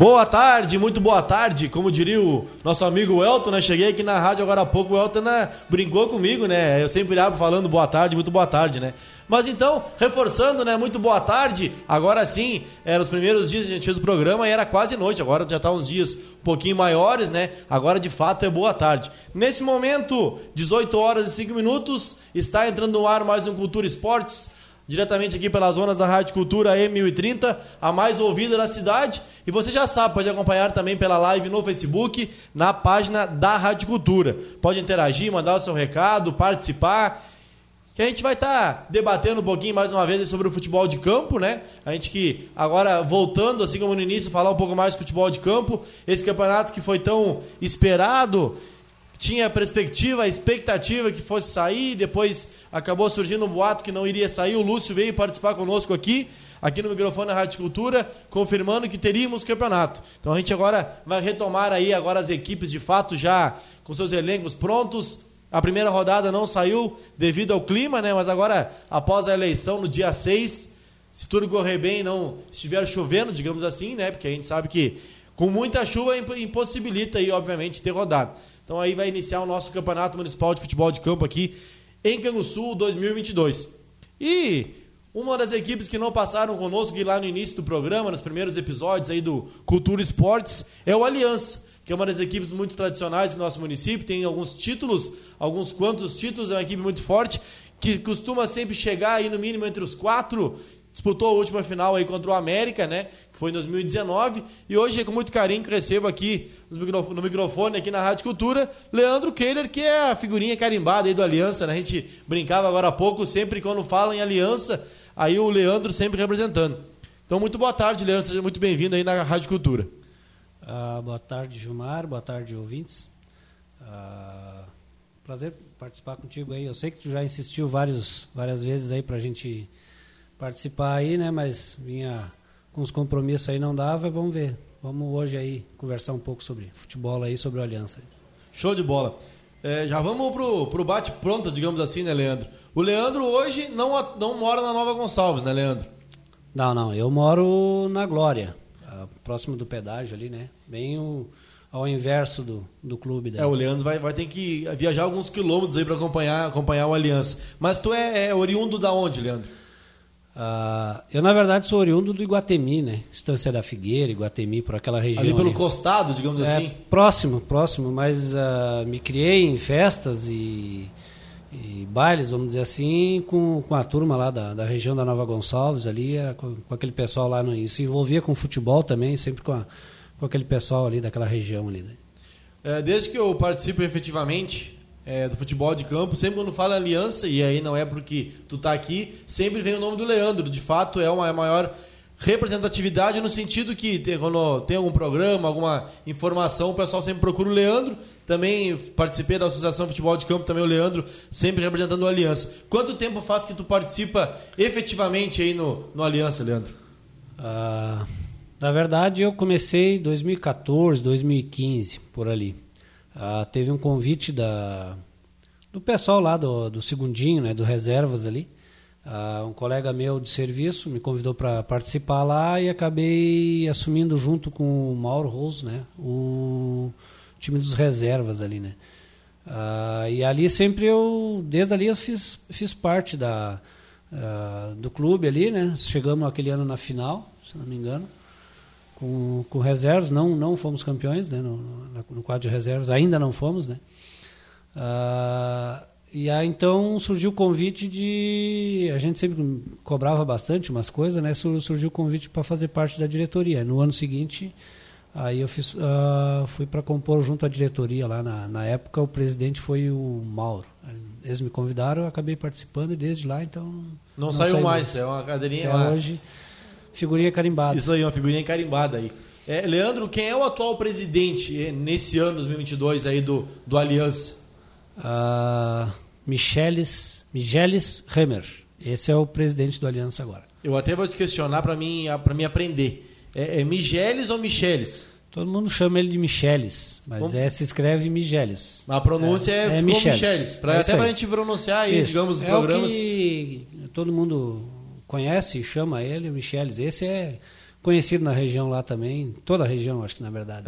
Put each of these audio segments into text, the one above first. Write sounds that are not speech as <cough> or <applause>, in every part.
Boa tarde, muito boa tarde. Como diria o nosso amigo Elton, né? Cheguei aqui na rádio agora há pouco, o Elton né, brincou comigo, né? Eu sempre abro falando boa tarde, muito boa tarde, né? Mas então, reforçando, né? Muito boa tarde. Agora sim, eram os primeiros dias que a gente fez o programa e era quase noite. Agora já está uns dias um pouquinho maiores, né? Agora de fato é boa tarde. Nesse momento, 18 horas e 5 minutos, está entrando no ar mais um Cultura Esportes diretamente aqui pelas zonas da Rádio Cultura E1030, a mais ouvida da cidade. E você já sabe, pode acompanhar também pela live no Facebook, na página da Rádio Cultura. Pode interagir, mandar o seu recado, participar. Que a gente vai estar tá debatendo um pouquinho mais uma vez sobre o futebol de campo, né? A gente que agora voltando, assim como no início, falar um pouco mais de futebol de campo. Esse campeonato que foi tão esperado tinha a perspectiva, a expectativa que fosse sair, depois acabou surgindo um boato que não iria sair. O Lúcio veio participar conosco aqui, aqui no microfone da Rádio Cultura, confirmando que teríamos campeonato. Então a gente agora vai retomar aí agora as equipes de fato já com seus elencos prontos. A primeira rodada não saiu devido ao clima, né? Mas agora, após a eleição, no dia 6, se tudo correr bem, não estiver chovendo, digamos assim, né? Porque a gente sabe que com muita chuva impossibilita aí, obviamente, ter rodado. Então aí vai iniciar o nosso Campeonato Municipal de Futebol de Campo aqui em Canguçu 2022. E uma das equipes que não passaram conosco lá no início do programa, nos primeiros episódios aí do Cultura Esportes, é o Aliança, que é uma das equipes muito tradicionais do nosso município, tem alguns títulos, alguns quantos títulos, é uma equipe muito forte, que costuma sempre chegar aí no mínimo entre os quatro disputou a última final aí contra o América, né? Que foi em 2019. E hoje é com muito carinho que recebo aqui no microfone, aqui na Rádio Cultura, Leandro Keiler, que é a figurinha carimbada aí do Aliança, né? A gente brincava agora há pouco, sempre quando fala em Aliança, aí o Leandro sempre representando. Então, muito boa tarde, Leandro. Seja muito bem-vindo aí na Rádio Cultura. Uh, boa tarde, Gilmar. Boa tarde, ouvintes. Uh, prazer participar contigo aí. Eu sei que tu já insistiu vários, várias vezes aí para a gente participar aí, né? Mas vinha com os compromissos aí não dava, vamos ver. Vamos hoje aí conversar um pouco sobre futebol aí, sobre a Aliança. Show de bola. É, já vamos pro, pro bate pronto, digamos assim, né, Leandro? O Leandro hoje não, não mora na Nova Gonçalves, né, Leandro? Não, não. Eu moro na Glória, próximo do pedágio ali, né? Bem o, ao inverso do, do clube. Daí. É, o Leandro vai, vai ter que viajar alguns quilômetros aí para acompanhar, acompanhar o Aliança. Mas tu é, é oriundo da onde, Leandro? Uh, eu, na verdade, sou oriundo do Iguatemi, né? Estância da Figueira, Iguatemi, por aquela região. Ali pelo ali. costado, digamos é, assim? Próximo, próximo, mas uh, me criei em festas e, e, bailes, vamos dizer assim, com, com a turma lá da, da região da Nova Gonçalves, ali, com, com, aquele pessoal lá. No, se envolvia com futebol também, sempre com, a, com aquele pessoal ali daquela região ali. Né? É, desde que eu participo efetivamente é, do futebol de campo, sempre quando fala aliança, e aí não é porque tu tá aqui, sempre vem o nome do Leandro. De fato, é uma maior representatividade no sentido que quando tem algum programa, alguma informação, o pessoal sempre procura o Leandro. Também participei da Associação Futebol de Campo, também o Leandro, sempre representando o Aliança. Quanto tempo faz que tu participa efetivamente aí no, no Aliança, Leandro? Ah, na verdade, eu comecei em 2014, 2015, por ali. Ah, teve um convite da, do pessoal lá do, do Segundinho, né, do Reservas ali. Ah, um colega meu de serviço me convidou para participar lá e acabei assumindo junto com o Mauro Rose, né, o time dos reservas ali, né. Ah, e ali sempre eu, desde ali eu fiz, fiz parte da, uh, do clube ali, né. Chegamos aquele ano na final, se não me engano com, com reservas, não, não fomos campeões, né, no, no, no quadro de reservas, ainda não fomos, né. Ah, e aí então surgiu o convite de. A gente sempre cobrava bastante umas coisas, né? Surgiu o convite para fazer parte da diretoria. No ano seguinte, aí eu fiz, uh, fui para compor junto à diretoria lá. Na, na época, o presidente foi o Mauro. Eles me convidaram, eu acabei participando e desde lá, então. Não, não saiu mais, é uma cadeirinha. Até hoje. Figurinha carimbada. Isso aí, uma figurinha carimbada aí. É, Leandro, quem é o atual presidente eh, nesse ano 2022 aí do, do Aliança? Uh, Michelis, Michelis Hammer. Esse é o presidente do Aliança agora. Eu até vou te questionar para mim, para mim aprender. É, é Michelis ou Michelis? Todo mundo chama ele de Michelis, mas é, se escreve Michelis. A pronúncia é, é, é Michelis. Michelis pra, é até para a gente pronunciar aí, Isso. digamos, os é programas. O que todo mundo conhece e chama ele, o Michelis. Esse é conhecido na região lá também, toda a região, acho que na verdade.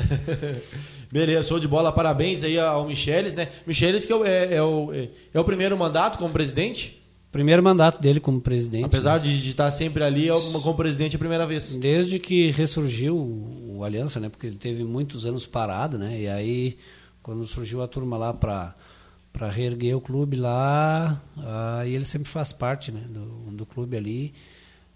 <laughs> Beleza, show de bola, parabéns aí ao Micheles, né? Micheles que é, é, é, o, é o primeiro mandato como presidente? Primeiro mandato dele como presidente. Apesar né? de, de, estar sempre ali é como presidente a primeira vez. Desde que ressurgiu o, o Aliança, né? Porque ele teve muitos anos parado, né? E aí, quando surgiu a turma lá para para reerguer o clube lá, aí ele sempre faz parte né, do, do clube ali.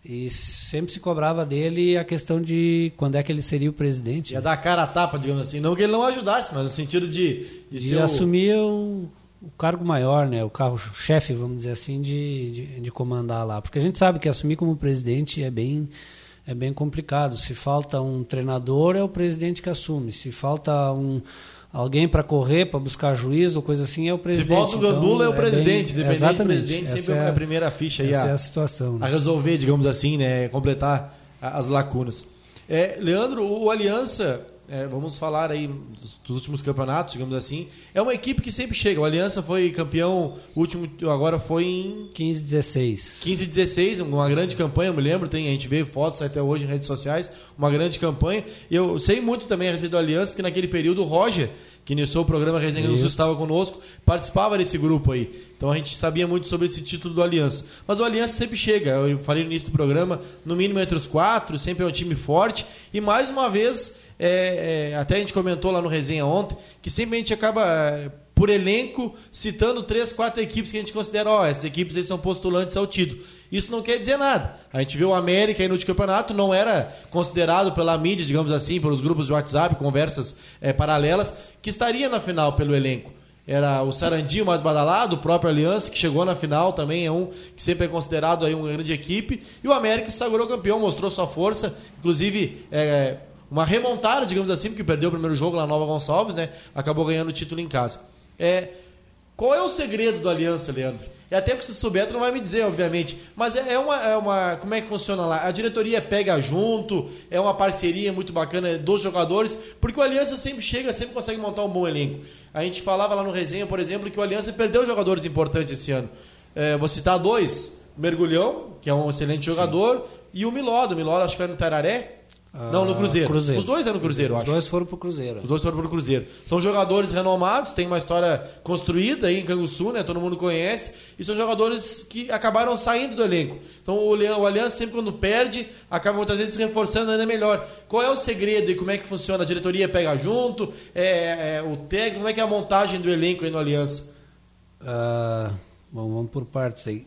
E sempre se cobrava dele a questão de quando é que ele seria o presidente. Ia né? dar cara a tapa, digamos assim. Não que ele não ajudasse, mas no sentido de, de, de assumir o... o, cargo maior, né? o carro-chefe, vamos dizer assim, de, de, de, comandar lá. Porque a gente sabe que assumir como presidente é bem, é bem complicado. Se falta um treinador, é o presidente que assume. Se falta um alguém para correr, para buscar juízo, coisa assim, é o presidente. Se volta o Gandula, então, é o presidente. É bem, Dependente do presidente, sempre é, a primeira ficha aí essa a, é a, situação, né? a resolver, digamos assim, né? completar as lacunas. É, Leandro, o Aliança é, vamos falar aí dos, dos, últimos campeonatos, digamos assim. É uma equipe que sempre chega. O Aliança foi campeão, último agora foi em 15 16. 15 16, uma grande campanha, eu me lembro, tem, a gente vê fotos até hoje em redes sociais, uma grande campanha. E eu sei muito também a respeito do Aliança, porque naquele período o Roger, que iniciou o programa Resenha do Sul, estava conosco, participava desse grupo aí. Então a gente sabia muito sobre esse título do Aliança. Mas o Aliança sempre chega, eu falei no início do programa, no mínimo entre os quatro, sempre é um time forte. E mais uma vez é, é, até a gente comentou lá no resenha ontem, que sempre a gente acaba, é, por elenco, citando três, quatro equipes que a gente considera, ó, essas equipes aí são postulantes ao título. Isso não quer dizer nada. A gente viu o América aí no campeonato, não era considerado pela mídia, digamos assim, pelos grupos de WhatsApp, conversas é, paralelas, que estaria na final pelo elenco. Era o Sarandinho mais badalado, o próprio Aliança, que chegou na final também, é um que sempre é considerado aí uma grande equipe. E o América se sagrou campeão, mostrou sua força. Inclusive, é, uma remontada, digamos assim, porque perdeu o primeiro jogo lá na Nova Gonçalves, né? Acabou ganhando o título em casa. É, qual é o segredo do Aliança, Leandro? E até porque se souber, tu não vai me dizer, obviamente. Mas é, é, uma, é uma. Como é que funciona lá? A diretoria pega junto, é uma parceria muito bacana dos jogadores, porque o Aliança sempre chega, sempre consegue montar um bom elenco. A gente falava lá no resenha, por exemplo, que o Aliança perdeu jogadores importantes esse ano. É, vou citar dois: Mergulhão, que é um excelente jogador, Sim. e o Miló, do Miló, acho que foi no Tararé, não, no Cruzeiro. Cruzeiro. Os dois é no Cruzeiro, Os acho. Os dois foram pro Cruzeiro. Os dois foram pro Cruzeiro. São jogadores renomados, tem uma história construída aí em Canguçu, né? Todo mundo conhece. E são jogadores que acabaram saindo do elenco. Então o, Leão, o Aliança sempre quando perde, acaba muitas vezes reforçando ainda melhor. Qual é o segredo e como é que funciona? A diretoria pega junto? É, é, o técnico, como é que é a montagem do elenco aí no Aliança? Uh, bom, vamos por partes aí.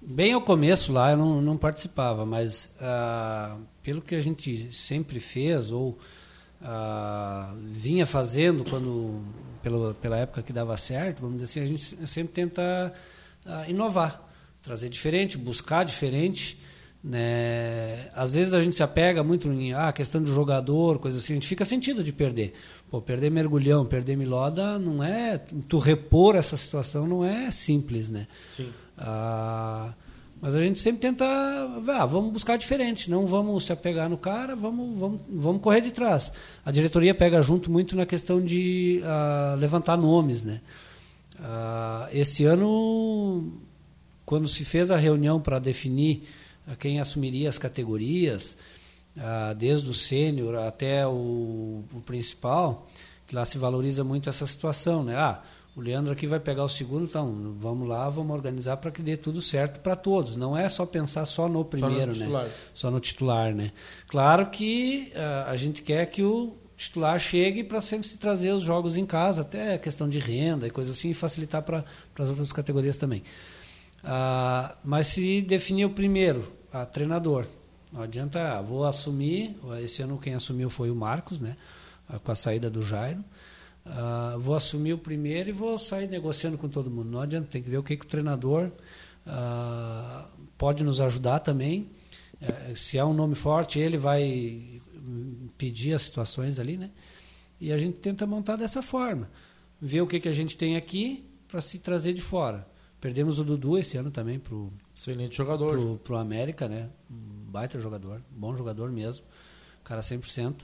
Bem ao começo lá eu não, não participava, mas uh, pelo que a gente sempre fez ou uh, vinha fazendo quando pelo, pela época que dava certo, vamos dizer assim, a gente sempre tenta uh, inovar, trazer diferente, buscar diferente. Né? Às vezes a gente se apega muito em ah, questão do jogador, coisa assim, a gente fica sentido de perder. Pô, perder mergulhão, perder miloda, não é. Tu repor essa situação não é simples, né? Sim. Ah, mas a gente sempre tenta, ah, vamos buscar diferente, não vamos se apegar no cara, vamos, vamos, vamos correr de trás. A diretoria pega junto muito na questão de ah, levantar nomes, né? Ah, esse ano, quando se fez a reunião para definir quem assumiria as categorias, desde o sênior até o, o principal, que lá se valoriza muito essa situação, né? Ah, o Leandro aqui vai pegar o segundo, então vamos lá, vamos organizar para que dê tudo certo para todos. Não é só pensar só no primeiro, só no né? Só no titular, né? Claro que uh, a gente quer que o titular chegue para sempre se trazer os jogos em casa, até questão de renda e coisa assim, e facilitar para as outras categorias também. Uh, mas se definir o primeiro, a treinador, não adianta, ah, vou assumir, esse ano quem assumiu foi o Marcos, né? Com a saída do Jairo. Uh, vou assumir o primeiro e vou sair negociando com todo mundo. Não adianta, tem que ver o que, que o treinador uh, pode nos ajudar também. Uh, se é um nome forte, ele vai pedir as situações ali, né? E a gente tenta montar dessa forma. Ver o que, que a gente tem aqui para se trazer de fora. Perdemos o Dudu esse ano também pro excelente jogador pro, pro América, né? Um baita jogador, bom jogador mesmo, cara 100%.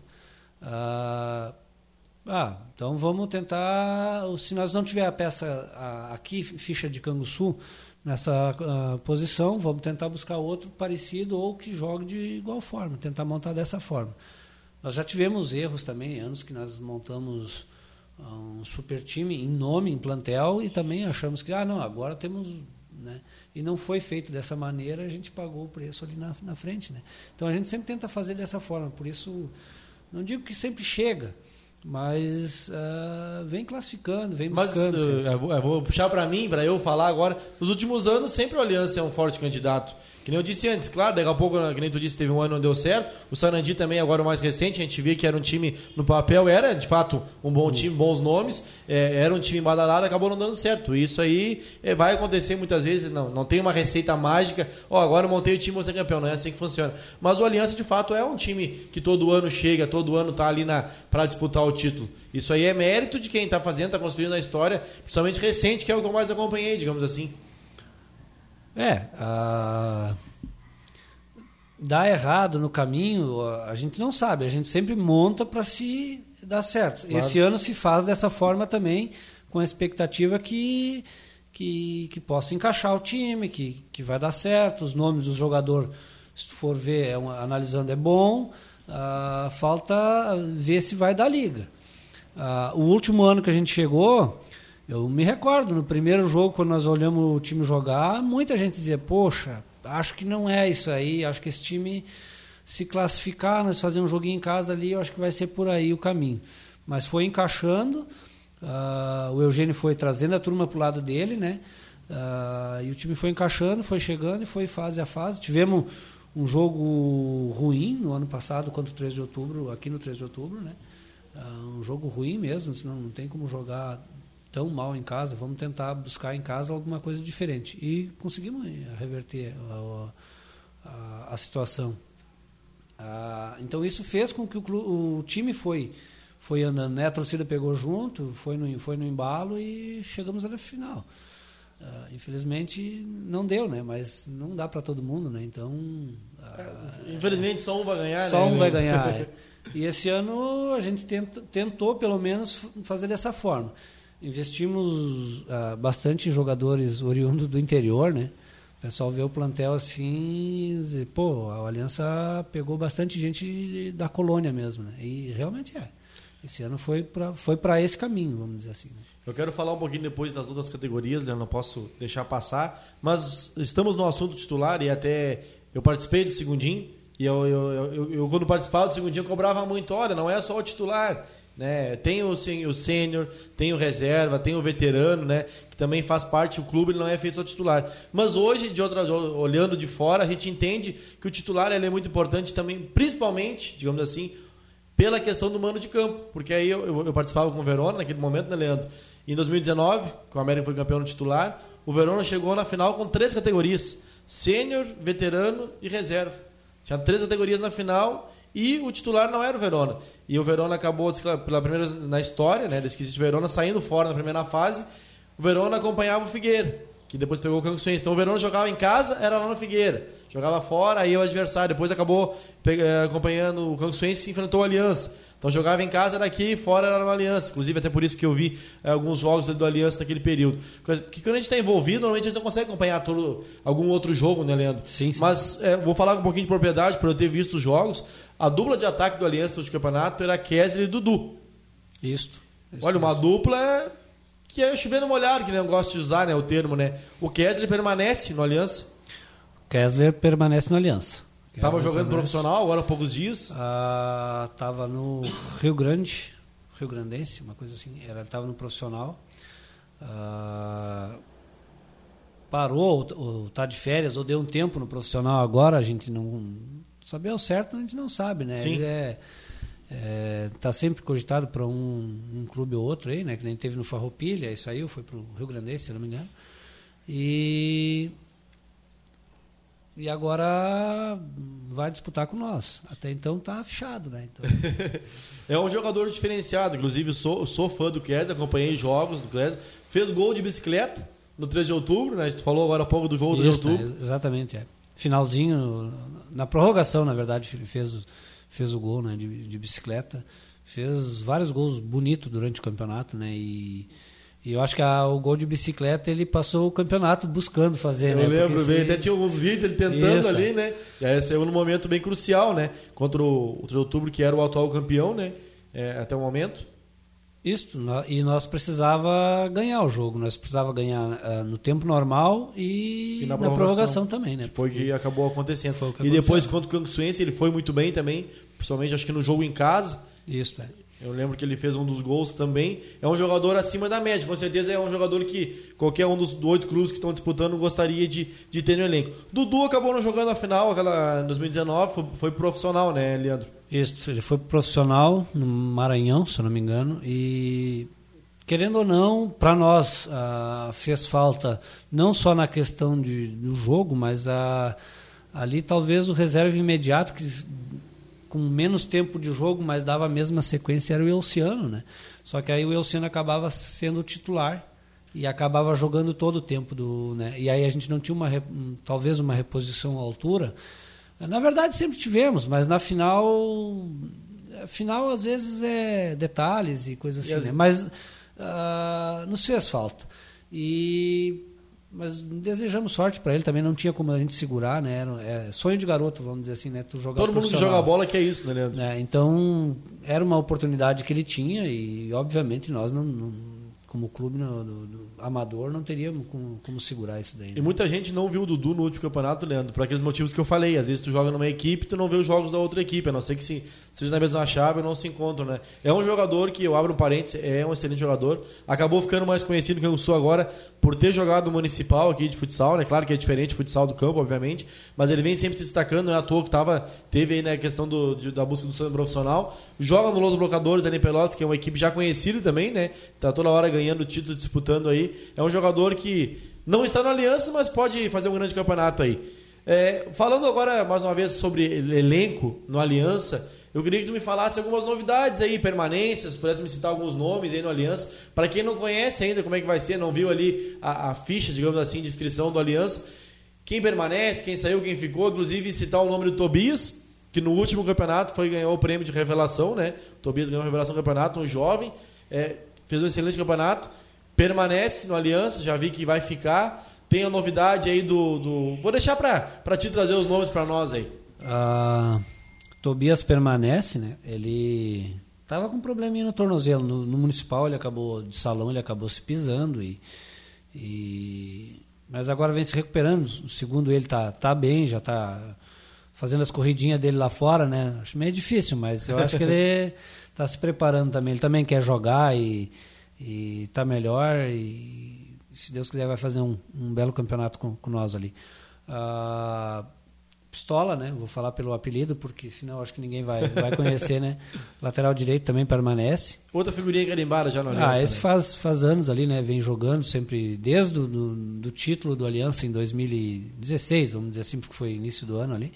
Uh, Ah, então vamos tentar. Se nós não tiver a peça aqui, ficha de Canguçu, nessa uh, posição, vamos tentar buscar outro parecido ou que jogue de igual forma, tentar montar dessa forma. Nós já tivemos erros também, anos que nós montamos ah, um super time em nome, em plantel, e também achamos que, ah, não, agora temos. Né? E não foi feito dessa maneira, a gente pagou o preço ali na, na frente. Né? Então a gente sempre tenta fazer dessa forma, por isso, não digo que sempre chega, mas uh, vem classificando, vem buscando. Mas, uh, eu, vou, eu vou puxar para mim, para eu falar agora. Nos últimos anos, sempre o Aliança é um forte candidato. Que nem eu disse antes, claro, daqui a pouco, que nem tu disse, teve um ano não deu certo. O Sarandi também, agora o mais recente, a gente via que era um time no papel, era de fato um bom time, bons nomes, é, era um time badalado, acabou não dando certo. Isso aí é, vai acontecer muitas vezes, não, não tem uma receita mágica, ó, oh, agora eu montei o time, vou ser campeão, não é assim que funciona. Mas o Aliança, de fato, é um time que todo ano chega, todo ano tá ali para disputar o título. Isso aí é mérito de quem está fazendo, está construindo a história, principalmente recente, que é o que eu mais acompanhei, digamos assim. É, a... dá errado no caminho, a gente não sabe, a gente sempre monta para se dar certo. Claro. Esse ano se faz dessa forma também, com a expectativa que, que, que possa encaixar o time, que, que vai dar certo, os nomes dos jogadores, se tu for ver, é uma, analisando, é bom, uh, falta ver se vai dar liga. Uh, o último ano que a gente chegou, eu me recordo, no primeiro jogo, quando nós olhamos o time jogar, muita gente dizia, poxa, acho que não é isso aí, acho que esse time se classificar, nós fazer um joguinho em casa ali, eu acho que vai ser por aí o caminho. Mas foi encaixando, uh, o Eugênio foi trazendo a turma para o lado dele, né? E o time foi encaixando, foi chegando e foi fase a fase. Tivemos um jogo ruim no ano passado contra o 3 de outubro, aqui no 3 de outubro, né? Uh, um jogo ruim mesmo, não, não tem como jogar tão mal em casa, vamos tentar buscar em casa alguma coisa diferente. E conseguimos reverter a, a, a situação. Ah, então isso fez com que o, o, time foi foi andando, né? A torcida pegou junto, foi no, foi no embalo e chegamos a final. Ah, infelizmente não deu, né? Mas não dá para todo mundo, né? Então ah, infelizmente só um vai ganhar. Só né? um vai ganhar. <laughs> É. E esse ano a gente tenta, tentou pelo menos fazer dessa forma. Investimos uh, bastante em jogadores oriundos do interior, né? O pessoal vê o plantel assim, e, pô, a Aliança pegou bastante gente da colônia mesmo, né? E realmente é. Esse ano foi para foi esse caminho, vamos dizer assim. Né? Eu quero falar um pouquinho depois das outras categorias, né? não posso deixar passar, mas estamos no assunto titular e até eu participei do segundinho e eu, eu, eu, eu quando participava do segundinho eu cobrava muito, olha, não é só o titular, né? Tem o, o sênior, tem o reserva, tem o veterano, né? Que também faz parte, o clube não é feito só titular. Mas hoje, de outra, olhando de fora, a gente entende que o titular ele é muito importante também, principalmente, digamos assim, pela questão do mano de campo. Porque aí eu, eu, eu participava com o Verona naquele momento, né, Leandro? Em 2019, que o América foi campeão no titular, o Verona chegou na final com três categorias: sênior, veterano e reserva. Tinha três categorias na final e o titular não era o Verona. E o Verona acabou, pela primeira na história, né, desse de Verona, saindo fora na primeira fase. O Verona acompanhava o Figueira, que depois pegou o Canguçuense. Então o Verona jogava em casa, era lá no Figueira. Jogava fora, aí o adversário. Depois acabou eh, acompanhando o Canguçuense e enfrentou a Aliança. Então jogava em casa era aqui, fora era no Aliança. Inclusive, até por isso que eu vi é, alguns jogos do Aliança naquele período. Porque quando a gente está envolvido, normalmente a gente não consegue acompanhar todo, algum outro jogo, né, Leandro? Sim, sim. Mas é, vou falar com um pouquinho de propriedade, por eu ter visto os jogos. A dupla de ataque do Aliança de campeonato era Kessler e Dudu. Isso. Olha, uma dupla que é chovendo molhado, que não gosto de usar né, o termo, né? O Kessler permanece no Aliança. Kessler permanece no Aliança. Estava jogando profissional agora há poucos dias? Estava ah, no Rio Grande, Rio Grandense, uma coisa assim. Ele estava no profissional. Ah, parou, ou está de férias, ou deu um tempo no profissional agora, a gente não. Saber ao certo a gente não sabe, né? Sim. Ele é, é, tá sempre cogitado para um, um, clube ou outro aí, né? Que nem teve no Farroupilha, aí saiu, foi para o Rio Grandense, se não me engano. E e agora vai disputar com nós. Até então tá fechado, né? Então... <laughs> é um jogador diferenciado, inclusive sou, sou fã do Kessler, acompanhei jogos do Kessler. Fez gol de bicicleta no 3 de outubro, né? A gente falou agora há pouco do jogo do 3 de outubro. É, exatamente, é. Finalzinho, na prorrogação, na verdade, fez, fez o gol né, de, de bicicleta. fez vários gols bonitos durante o campeonato, né? E, e eu acho que a, o gol de bicicleta ele passou o campeonato buscando fazer, eu né? Eu lembro se... bem, até tinha alguns vídeos ele tentando Isso, ali, né? E aí saiu num momento bem crucial, né? Contra o, o de outubro, que era o atual campeão, né? É, até o momento. Isso, e nós precisava ganhar o jogo, nós precisava ganhar uh, no tempo normal e, e na, prorrogação, na, prorrogação, também, né? Foi o que acabou acontecendo. Que e depois, contra o Canguçuense, ele foi muito bem também, principalmente acho que no jogo em casa. Isso, é. Eu lembro que ele fez um dos gols também. É um jogador acima da média. Com certeza é um jogador que qualquer um dos oito clubes que estão disputando gostaria de, de ter no elenco. Dudu acabou não jogando a final aquela, em 2019, foi, foi profissional, né, Leandro? Isso, ele foi profissional no Maranhão, se eu não me engano. E querendo ou não, para nós fez falta não só na questão de, do jogo, mas a, ali talvez o reserva imediato que com menos tempo de jogo, mas dava a mesma sequência, era o Elciano, né? Só que aí o Elciano acabava sendo titular e acabava jogando todo o tempo do, né? E aí a gente não tinha uma talvez uma reposição à altura. Na verdade sempre tivemos, mas na final final às vezes é detalhes e coisas assim, e né? Mas uh, nos fez falta. E mas desejamos sorte para ele também, não tinha como a gente segurar, né? É sonho de garoto, vamos dizer assim, né? Tu jogar Todo mundo que joga bola que é isso, né, Leandro? É, então, era uma oportunidade que ele tinha e, obviamente, nós não, não como clube no, amador não teríamos como, como segurar isso daí. Né? E muita gente não viu o Dudu no último campeonato, Leandro, por aqueles motivos que eu falei. Às vezes tu joga numa equipe tu não vê os jogos da outra equipe, a não ser que se, seja na mesma chave não se encontram, né? É um jogador que, eu abro um parênteses, é um excelente jogador. Acabou ficando mais conhecido que eu sou agora por ter jogado municipal aqui de futsal, né? Claro que é diferente o futsal do campo, obviamente, mas ele vem sempre se destacando, não é à toa que tava, teve aí né, a questão do, de, da busca do sonho profissional. Joga no Los Blocadores ali em Pelotas, que é uma equipe já conhecida também, né? Tá toda hora ganhando título disputando aí. É um jogador que não está no Aliança, mas pode fazer um grande campeonato aí. É, falando agora mais uma vez sobre elenco no Aliança, eu queria que tu me falasse algumas novidades aí, permanências, pudesse me citar alguns nomes aí no Aliança. Para quem não conhece ainda como é que vai ser, não viu ali a, a, ficha, digamos assim, de inscrição do Aliança, quem permanece, quem saiu, quem ficou, inclusive citar o nome do Tobias, que no último campeonato foi ganhou o prêmio de revelação, né? O Tobias ganhou a revelação do campeonato, um jovem, é, fez um excelente campeonato permanece no Aliança, já vi que vai ficar. Tem a novidade aí do. do... Vou deixar para te trazer os nomes para nós aí. Uh, Tobias permanece, né? Ele tava com um probleminha no tornozelo. No, no, municipal ele acabou, de salão, ele acabou se pisando e. e... Mas agora vem se recuperando. Segundo ele, tá, tá bem, já tá fazendo as corridinhas dele lá fora, né? Acho meio difícil, mas eu acho que ele está <laughs> se preparando também. Ele também quer jogar e e está melhor e se Deus quiser vai fazer um, um belo campeonato com, com nós ali. Uh, Pistola, né? Vou falar pelo apelido, porque senão acho que ninguém vai, vai conhecer, né? <laughs> Lateral direito também permanece. Outra figurinha carimbada já no Aliança. Ah, esse né? faz, faz anos ali, né? Vem jogando sempre, desde o do, do título do Aliança em 2016, vamos dizer assim, porque foi início do ano ali.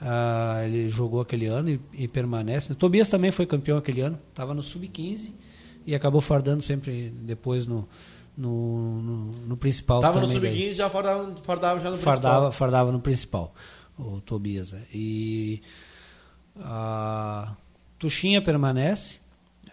Uh, ele jogou aquele ano e, e permanece. Tobias também foi campeão aquele ano, estava no Sub-15 e acabou fardando sempre depois no, no, no, no principal. Estava no sub-15 já fardava, fardava já no fardava, principal. Fardava no principal, o Tobias. Né? E a Tuxinha permanece,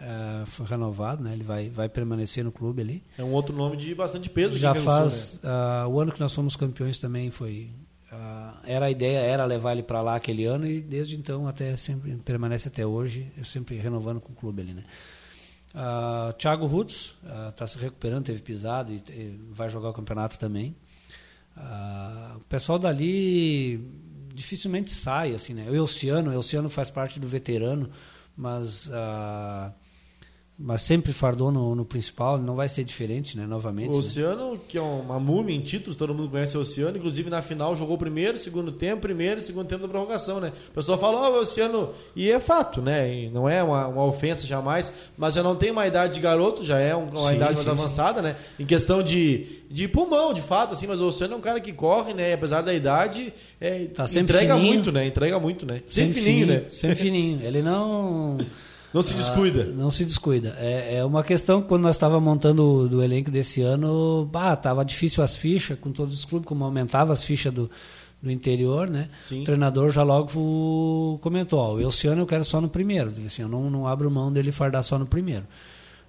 é, foi renovado, né? ele vai, vai permanecer no clube ali. É um outro nome de bastante peso. Já faz, né? uh, o ano que nós fomos campeões também foi... Uh, era a ideia, era levar ele para lá aquele ano e desde então até sempre permanece até hoje, sempre renovando com o clube ali, né? Uh, Thiago Rutz está uh, se recuperando, teve pisado e, e, vai jogar o campeonato também. Uh, o pessoal dali dificilmente sai, assim, né? O Elciano, o Elciano faz parte do veterano, mas uh, mas sempre fardou no, no, principal, não vai ser diferente, né? Novamente. O né? Oceano, né? que é uma múmia em títulos, todo mundo conhece o Oceano, inclusive na final jogou primeiro, segundo tempo, primeiro e segundo tempo da prorrogação, né? O pessoal fala, ó, oh, o Oceano. E é fato, né? E não é uma, uma, ofensa jamais, mas já não tem uma idade de garoto, já é uma sim, idade sim, mais sim. avançada, né? Em questão de, de pulmão, de fato, assim, mas o Oceano é um cara que corre, né? E apesar da idade, é, tá entrega fininho. muito, né? Entrega muito, né? Sempre, sempre fininho, fininho, né? Sempre fininho. Ele não. Não se descuida. Ah, não se descuida. É, é uma questão que quando nós estávamos montando o do elenco desse ano, bah, tava difícil as fichas com todos os clubes, como aumentava as fichas do, do interior, né? Sim. O treinador já logo comentou, ó, o Elciano eu quero só no primeiro. Assim, eu não, não abro mão dele fardar só no primeiro.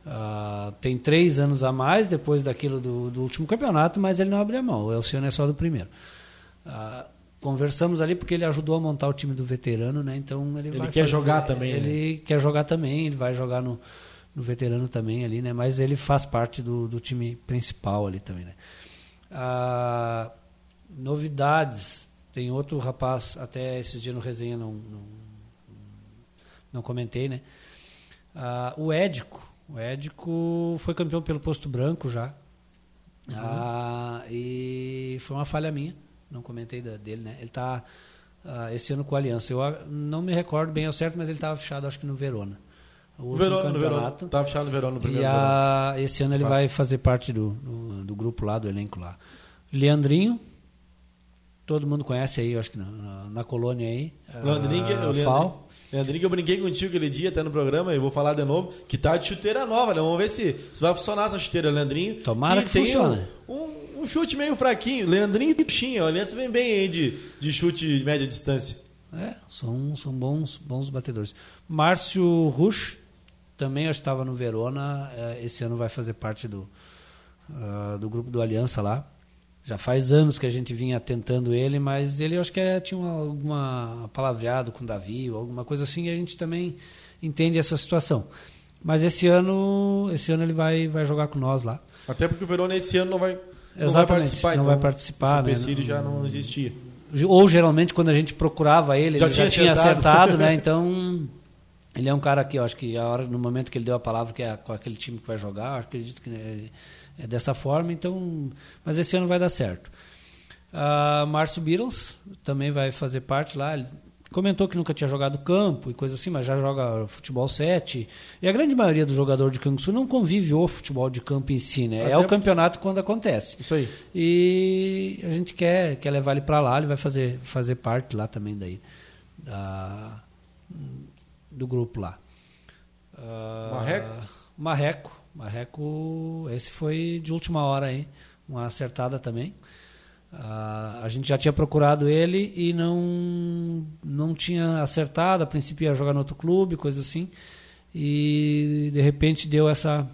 Uh, tem três anos a mais depois daquilo do, do, último campeonato, mas ele não abre a mão. O Elciano é só do primeiro. Uh, conversamos ali porque ele ajudou a montar o time do veterano, né? Então ele, ele quer fazer, jogar também. Ele né? quer jogar também. Ele vai jogar no, no veterano também ali, né? Mas ele faz parte do, do time principal ali também, né? Uh, novidades. Tem outro rapaz, até esses dias no resenha não, não, não comentei, né? o Édico o Édico foi campeão pelo posto branco já. Uhum. Ah, e foi uma falha minha. Não comentei da, dele, né? Ele está ah, esse ano com a Aliança. Eu ah, não me recordo bem ao certo, mas ele estava fechado, acho que no Verona. O Verona, no Verona. Estava fechado no Verona no primeiro E a, esse ano ele vai fazer parte do, do, do, grupo lá, do elenco lá. Leandrinho, todo mundo conhece aí, acho que na, na colônia aí. Leandrinho, ah, o Leandrinho. Leandrinho, que eu brinquei contigo aquele dia, até no programa, e vou falar de novo, que tá de chuteira nova, né? Vamos ver se, se vai funcionar essa chuteira, Leandrinho. Tomara que, que tem funcione. Um, um, chute meio fraquinho. Leandrinho e Pichinha, a Aliança vem bem aí de, de chute de média distância. É, são, são bons, bons batedores. Márcio Rusch, também eu estava no Verona, é, esse ano vai fazer parte do, uh, do grupo do Aliança lá. Já faz anos que a gente vinha tentando ele, mas ele acho que é, tinha uma, alguma palavreado com o Davi ou alguma coisa assim, e a gente também entende essa situação. Mas esse ano, esse ano ele vai, vai jogar com nós lá. Até porque o Verona esse ano não vai, não vai participar. Não então, vai participar, esse né? já não existia. Ou geralmente quando a gente procurava ele, já ele tinha já tinha acertado, acertado né? <laughs> Então ele é um cara que eu acho que a hora no momento que ele deu a palavra que é com aquele time que vai jogar, acredito que né, é dessa forma, então, mas esse ano vai dar certo. Uh, Márcio Beatles também vai fazer parte lá. Ele comentou que nunca tinha jogado campo e coisa assim, mas já joga futebol 7. E a grande maioria do jogador de Canguçu não convive o futebol de campo em si, né? Até é o campeonato quando acontece. Isso aí. E a gente quer, quer levar ele para lá, ele vai fazer, fazer parte lá também daí. Da, do grupo lá. Uh, Marreco? Marreco Marreco, esse foi de última hora aí, uma acertada também. Uh, a gente já tinha procurado ele e não não tinha acertado. A princípio ia jogar no outro clube, coisa assim. E de repente deu essa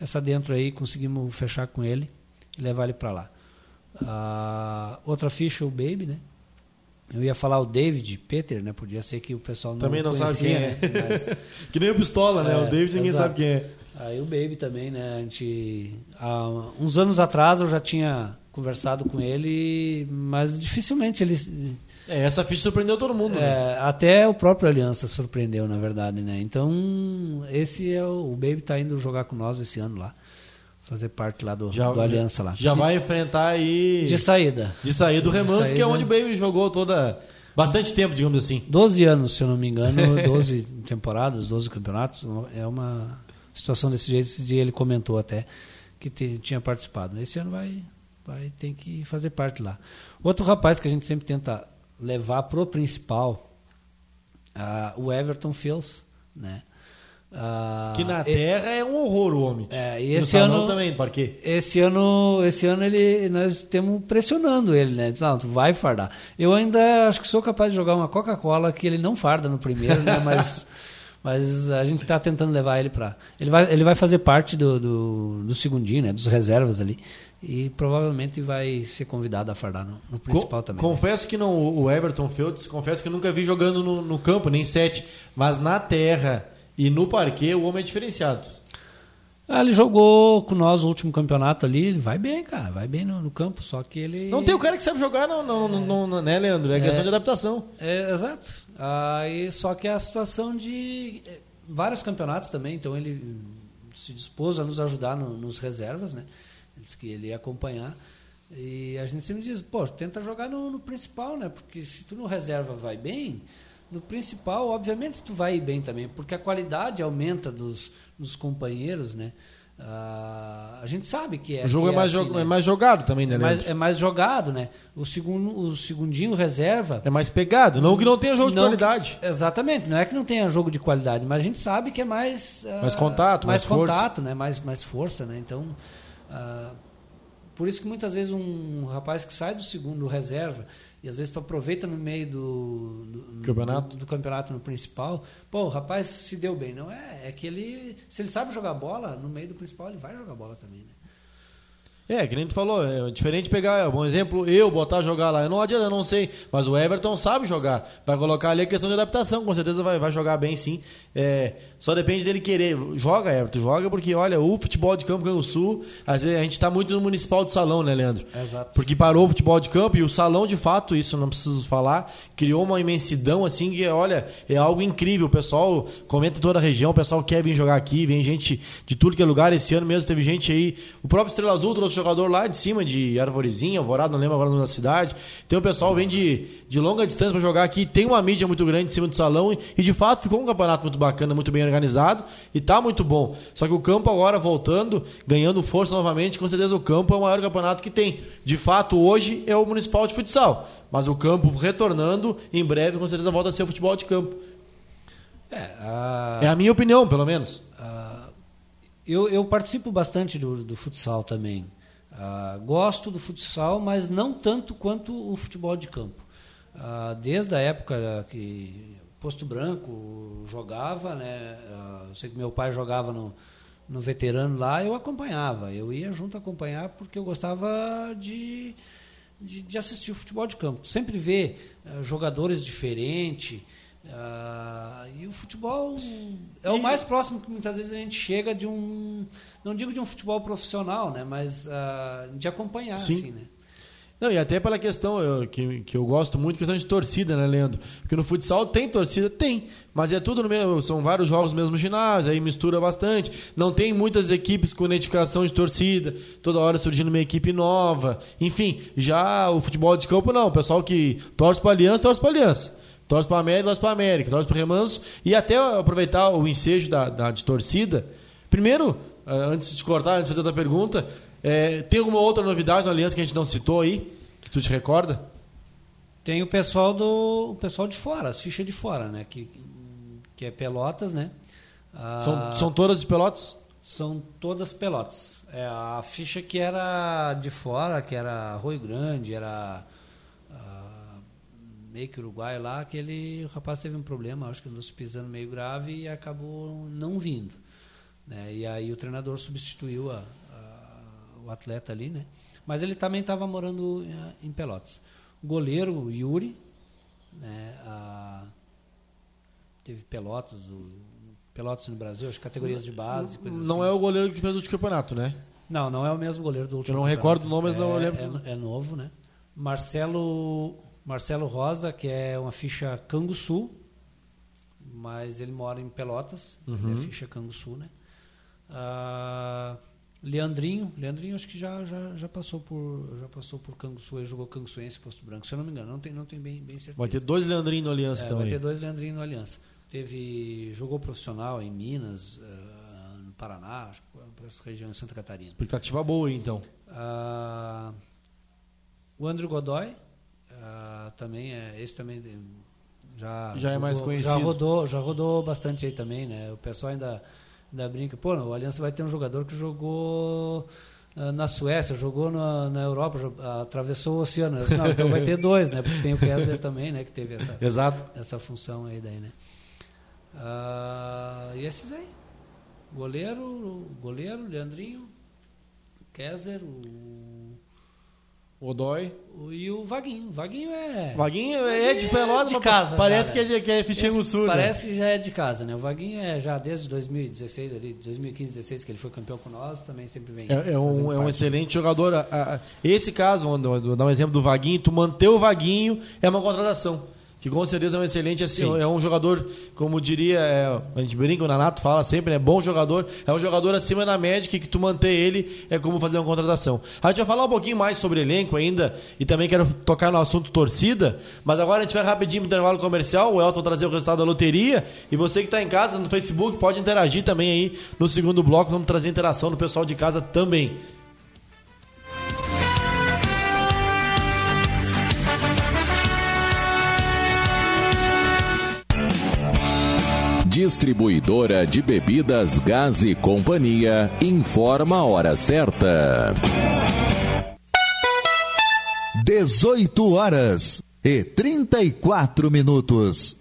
essa dentro aí, conseguimos fechar com ele e levar ele para lá. Uh, outra ficha, o Baby, né? Eu ia falar o David Peter, né? Podia ser que o pessoal não Também não conhecia, sabe quem é. Né? Mas, <laughs> que nem o Pistola, né? É, o David ninguém exato. sabe quem é. Aí o Baby também, né? A gente, há uns anos atrás eu já tinha conversado com ele, mas dificilmente ele. É, essa ficha surpreendeu todo mundo. É, né? Até o próprio Aliança surpreendeu, na verdade, né? Então, esse é o, o Baby tá indo jogar com nós esse ano lá. Fazer parte lá do, já, do Aliança lá. Já vai enfrentar aí. De saída. De saída do Remanso, que é onde o Baby jogou toda. Bastante tempo, digamos assim. 12 anos, se eu não me engano, 12 <laughs> temporadas, 12 campeonatos. É uma situação desse jeito. Esse dia ele comentou até que te, tinha participado. Esse ano vai, vai ter que fazer parte lá. Outro rapaz que a gente sempre tenta levar pro principal, uh, o Everton Fields, né? Uh, que na terra é um horror o homem. É, e esse ano também, por quê? Esse ano, esse ano ele nós temos pressionando ele, né? Diz, não, tu vai fardar. Eu ainda acho que sou capaz de jogar uma Coca-Cola que ele não farda no primeiro, né? Mas <laughs> Mas a gente está tentando levar ele para. Ele vai, ele vai fazer parte do, do, do, segundinho, né? Dos reservas ali. E provavelmente vai ser convidado a fardar no, no principal também. Né? Confesso né? que não, o Everton Fields, confesso que nunca vi jogando no, no campo, nem sete. Mas na terra e no parquet o homem é diferenciado. Ah, ele jogou com nós o último campeonato ali, ele vai bem, cara, vai bem no, no campo, só que ele. Não tem o cara que sabe jogar, não, não, não, não né, Leandro? É questão é, de adaptação. É, exato. Aí, só que é a situação de é, vários campeonatos também, então ele se dispôs a nos ajudar no, nos reservas, né? Ele disse que ele ia acompanhar. E a gente sempre diz, pô, tenta jogar no, no principal, né? Porque se tu no reserva vai bem, no principal, obviamente, tu vai ir bem também, porque a qualidade aumenta dos, dos companheiros, né? Uh, a gente sabe que é. O jogo é, é, mais, assim, jo né? é mais jogado também, né? É mais, é mais, jogado, né? O, segundo, o segundinho reserva. É mais pegado. Não que não tenha jogo de qualidade. Que, exatamente. Não é que não tenha jogo de qualidade, mas a gente sabe que é mais. Uh, mais contato, mais, mais contato, força. né? Mais, mais força, né? Então. Uh, por isso que muitas vezes um rapaz que sai do segundo reserva e às vezes tu aproveita no meio do, do campeonato. Do, do, campeonato no principal, pô, o rapaz se deu bem. Não é, é que ele, se ele sabe jogar bola, no meio do principal ele vai jogar bola também, né? É, que nem tu falou, é diferente pegar, um exemplo, eu botar jogar lá. Eu não adianta, eu não sei, mas o Everton sabe jogar. Vai colocar ali a questão de adaptação, com certeza vai, vai jogar bem sim. É, só depende dele querer. Joga, Everton, joga, porque olha, o futebol de campo no Sul, às vezes a gente está muito no municipal de salão, né, Leandro? Exato. Porque parou o futebol de campo e o salão, de fato, isso não preciso falar, criou uma imensidão assim que, olha, é algo incrível. O pessoal comenta em toda a região, o pessoal quer vir jogar aqui, vem gente de tudo que é lugar. Esse ano mesmo teve gente aí, o próprio Estrela Azul trouxe jogador lá de cima, de Arvorezinha, Alvorada, não lembro agora na cidade. Tem o pessoal vem de, de longa distância para jogar aqui, tem uma mídia muito grande em cima do salão e, e, de fato ficou um campeonato muito bacana, muito bem organizado e tá muito bom. Só que o campo agora voltando, ganhando força novamente, com certeza o campo é o maior campeonato que tem. De fato, hoje é o Municipal de Futsal, mas o campo retornando, em breve com certeza volta a ser o futebol de campo. É a, é a minha opinião, pelo menos. A, eu, eu participo bastante do, do futsal também. Uh, gosto do futsal, mas não tanto quanto o futebol de campo. Uh, desde a época que Posto Branco jogava, né? Uh, eu sei que meu pai jogava no, no veterano lá, eu acompanhava. Eu ia junto acompanhar porque eu gostava de, de, de assistir o futebol de campo. Sempre ver jogadores diferentes. Uh, e o futebol é o mais próximo que muitas vezes a gente chega de um, não digo de um futebol profissional, né, mas uh, de acompanhar, Sim. assim, né. Não, e até pela questão eu, que, que eu gosto muito, questão de torcida, né, Leandro? Porque no futsal tem torcida? Tem. Mas é tudo no mesmo. São vários jogos no mesmo ginásio, aí mistura bastante. Não tem muitas equipes com identificação de torcida, toda hora surgindo uma equipe nova. Enfim, já o futebol de campo não. O pessoal que torce para Aliança, torce para Aliança. Torce para América, torce para América, torce para Remanso. E até aproveitar o ensejo da, da, de torcida. Primeiro, eh, antes de cortar, antes de fazer outra pergunta, é, tem alguma outra novidade na Aliança que a gente não citou aí? Que tu te recorda? Tem o pessoal do o pessoal de fora, as fichas de fora, né? Que, que é Pelotas, né? São, ah, são todas de Pelotas? São todas Pelotas. É, a ficha que era de fora, que era Rio Grande, era meio que Uruguai lá, aquele rapaz teve um problema, acho que andou se pisando meio grave e acabou não vindo. Né? E aí o treinador substituiu a, a, o atleta ali, né? Mas ele também estava morando eh, em Pelotas. O goleiro, o Yuri, né? A, teve Pelotas, o, Pelotas no Brasil, as categorias de base, coisas Não assim. é o goleiro que fez o campeonato, né? Não, não é o mesmo goleiro do último Eu não recordo o nome, mas é, não lembro. É, é novo, né? Marcelo Marcelo Rosa, que é uma ficha Canguçu, mas ele mora em Pelotas, uhum. é ficha Canguçu, né? Uh, Leandrinho, Leandrinho acho que já, já, já passou por já passou por Canguçu, ele jogou Canguçuense Posto Branco, se eu não me engano, não tem não tem bem bem certeza. Vai ter dois Leandrinho no Aliança é, também. Vai ter dois Leandrinho no Aliança. Teve jogou profissional em Minas, uh, no Paraná, acho que por essa região em Santa Catarina. Expectativa boa então. Uh, o Andrew Godoy, Uh, também é esse também já já é mais conhecido. Já rodou, já rodou bastante aí também, né? O pessoal ainda ainda brinca, pô, o Aliança vai ter um jogador que jogou uh, na Suécia, jogou na, na Europa, atravessou o oceano. Disse, não, então vai ter dois, né? Porque tem o Kessler também, né? Que teve essa, <laughs> Exato. essa função aí daí, né? Uh, e esses aí. Goleiro, goleiro, Leandrinho, Kessler, o Odói. E o Vaguinho. Vaguinho é. Vaguinho é de Pelotas, de casa. Parece já, que, é, que é Fichinho Sul. Parece né? que já é de casa, né? O Vaguinho é já desde 2016, ali, 2015, 2016, que ele foi campeão com nós, também sempre vem. É, é um, é um excelente jogador. Esse caso, vou dar um exemplo do Vaguinho, tu manter o Vaguinho é uma contratação que com certeza é um excelente, assim, Sim. é um jogador, como diria, é, a gente brinca, o Nanato fala sempre, é bom jogador, é um jogador acima da média que, que tu manter ele é como fazer uma contratação. A gente vai falar um pouquinho mais sobre elenco ainda e também quero tocar no assunto torcida, mas agora a gente vai rapidinho pro intervalo comercial, o Elton trazer o resultado da loteria e você que está em casa no Facebook pode interagir também aí no segundo bloco, vamos trazer interação do pessoal de casa também. Distribuidora de bebidas Gás e Companhia informa a hora certa. 18 horas e 34 minutos.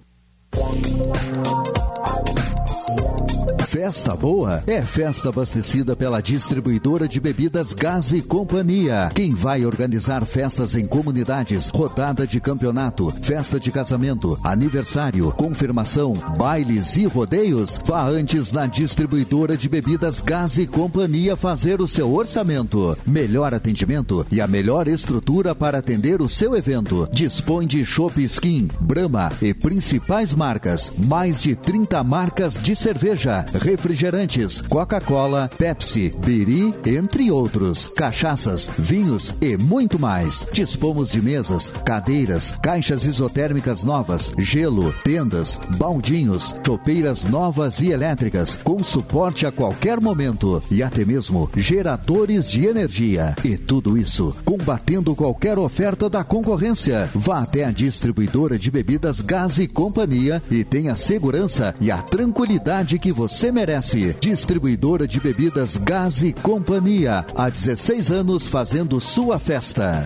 Festa boa é festa abastecida pela distribuidora de bebidas Gás e Companhia. Quem vai organizar festas em comunidades, rodada de campeonato, festa de casamento, aniversário, confirmação, bailes e rodeios, vá antes na distribuidora de bebidas Gás e Companhia fazer o seu orçamento. Melhor atendimento e a melhor estrutura para atender o seu evento. Dispõe de Shop Skin, Brahma e principais marcas. Mais de 30 marcas de cerveja refrigerantes, Coca-Cola, Pepsi, Biri, entre outros, cachaças, vinhos e muito mais. Dispomos de mesas, cadeiras, caixas isotérmicas novas, gelo, tendas, baldinhos, chopeiras novas e elétricas, com suporte a qualquer momento e até mesmo geradores de energia. E tudo isso combatendo qualquer oferta da concorrência. Vá até a distribuidora de bebidas Gás e Companhia e tenha segurança e a tranquilidade que você merece. Distribuidora de bebidas Gás e Companhia. Há 16 anos fazendo sua festa.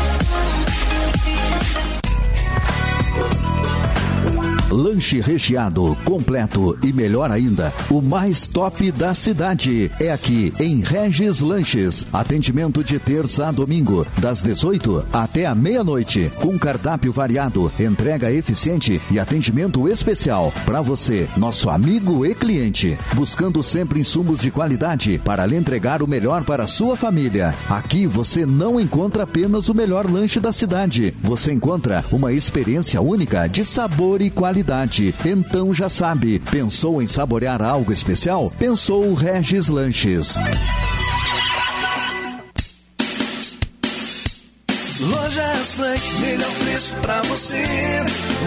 Lanche recheado, completo e melhor ainda, o mais top da cidade. É aqui em Regis Lanches. Atendimento de terça a domingo, das 18 até a meia-noite, com cardápio variado, entrega eficiente e atendimento especial para você, nosso amigo e cliente, buscando sempre insumos de qualidade para lhe entregar o melhor para a sua família. Aqui você não encontra apenas o melhor lanche da cidade, você encontra uma experiência única de sabor e qualidade qualidade. Então já sabe, pensou em saborear algo especial? Pensou Regis Lanches. Lojas Frank, melhor preço pra você.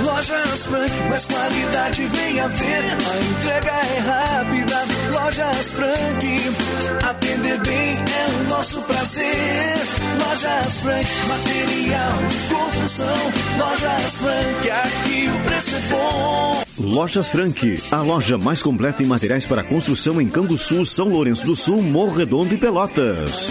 Lojas Frank, mais qualidade vem a ver. A entrega é rápida. Lojas Frank, atender bem é o nosso prazer. Lojas Frank, material de construção. Lojas Frank, aqui o preço é bom. Lojas Frank, a loja mais completa em materiais para construção em Canguçu, São Lourenço do Sul, Morro Redondo e Pelotas.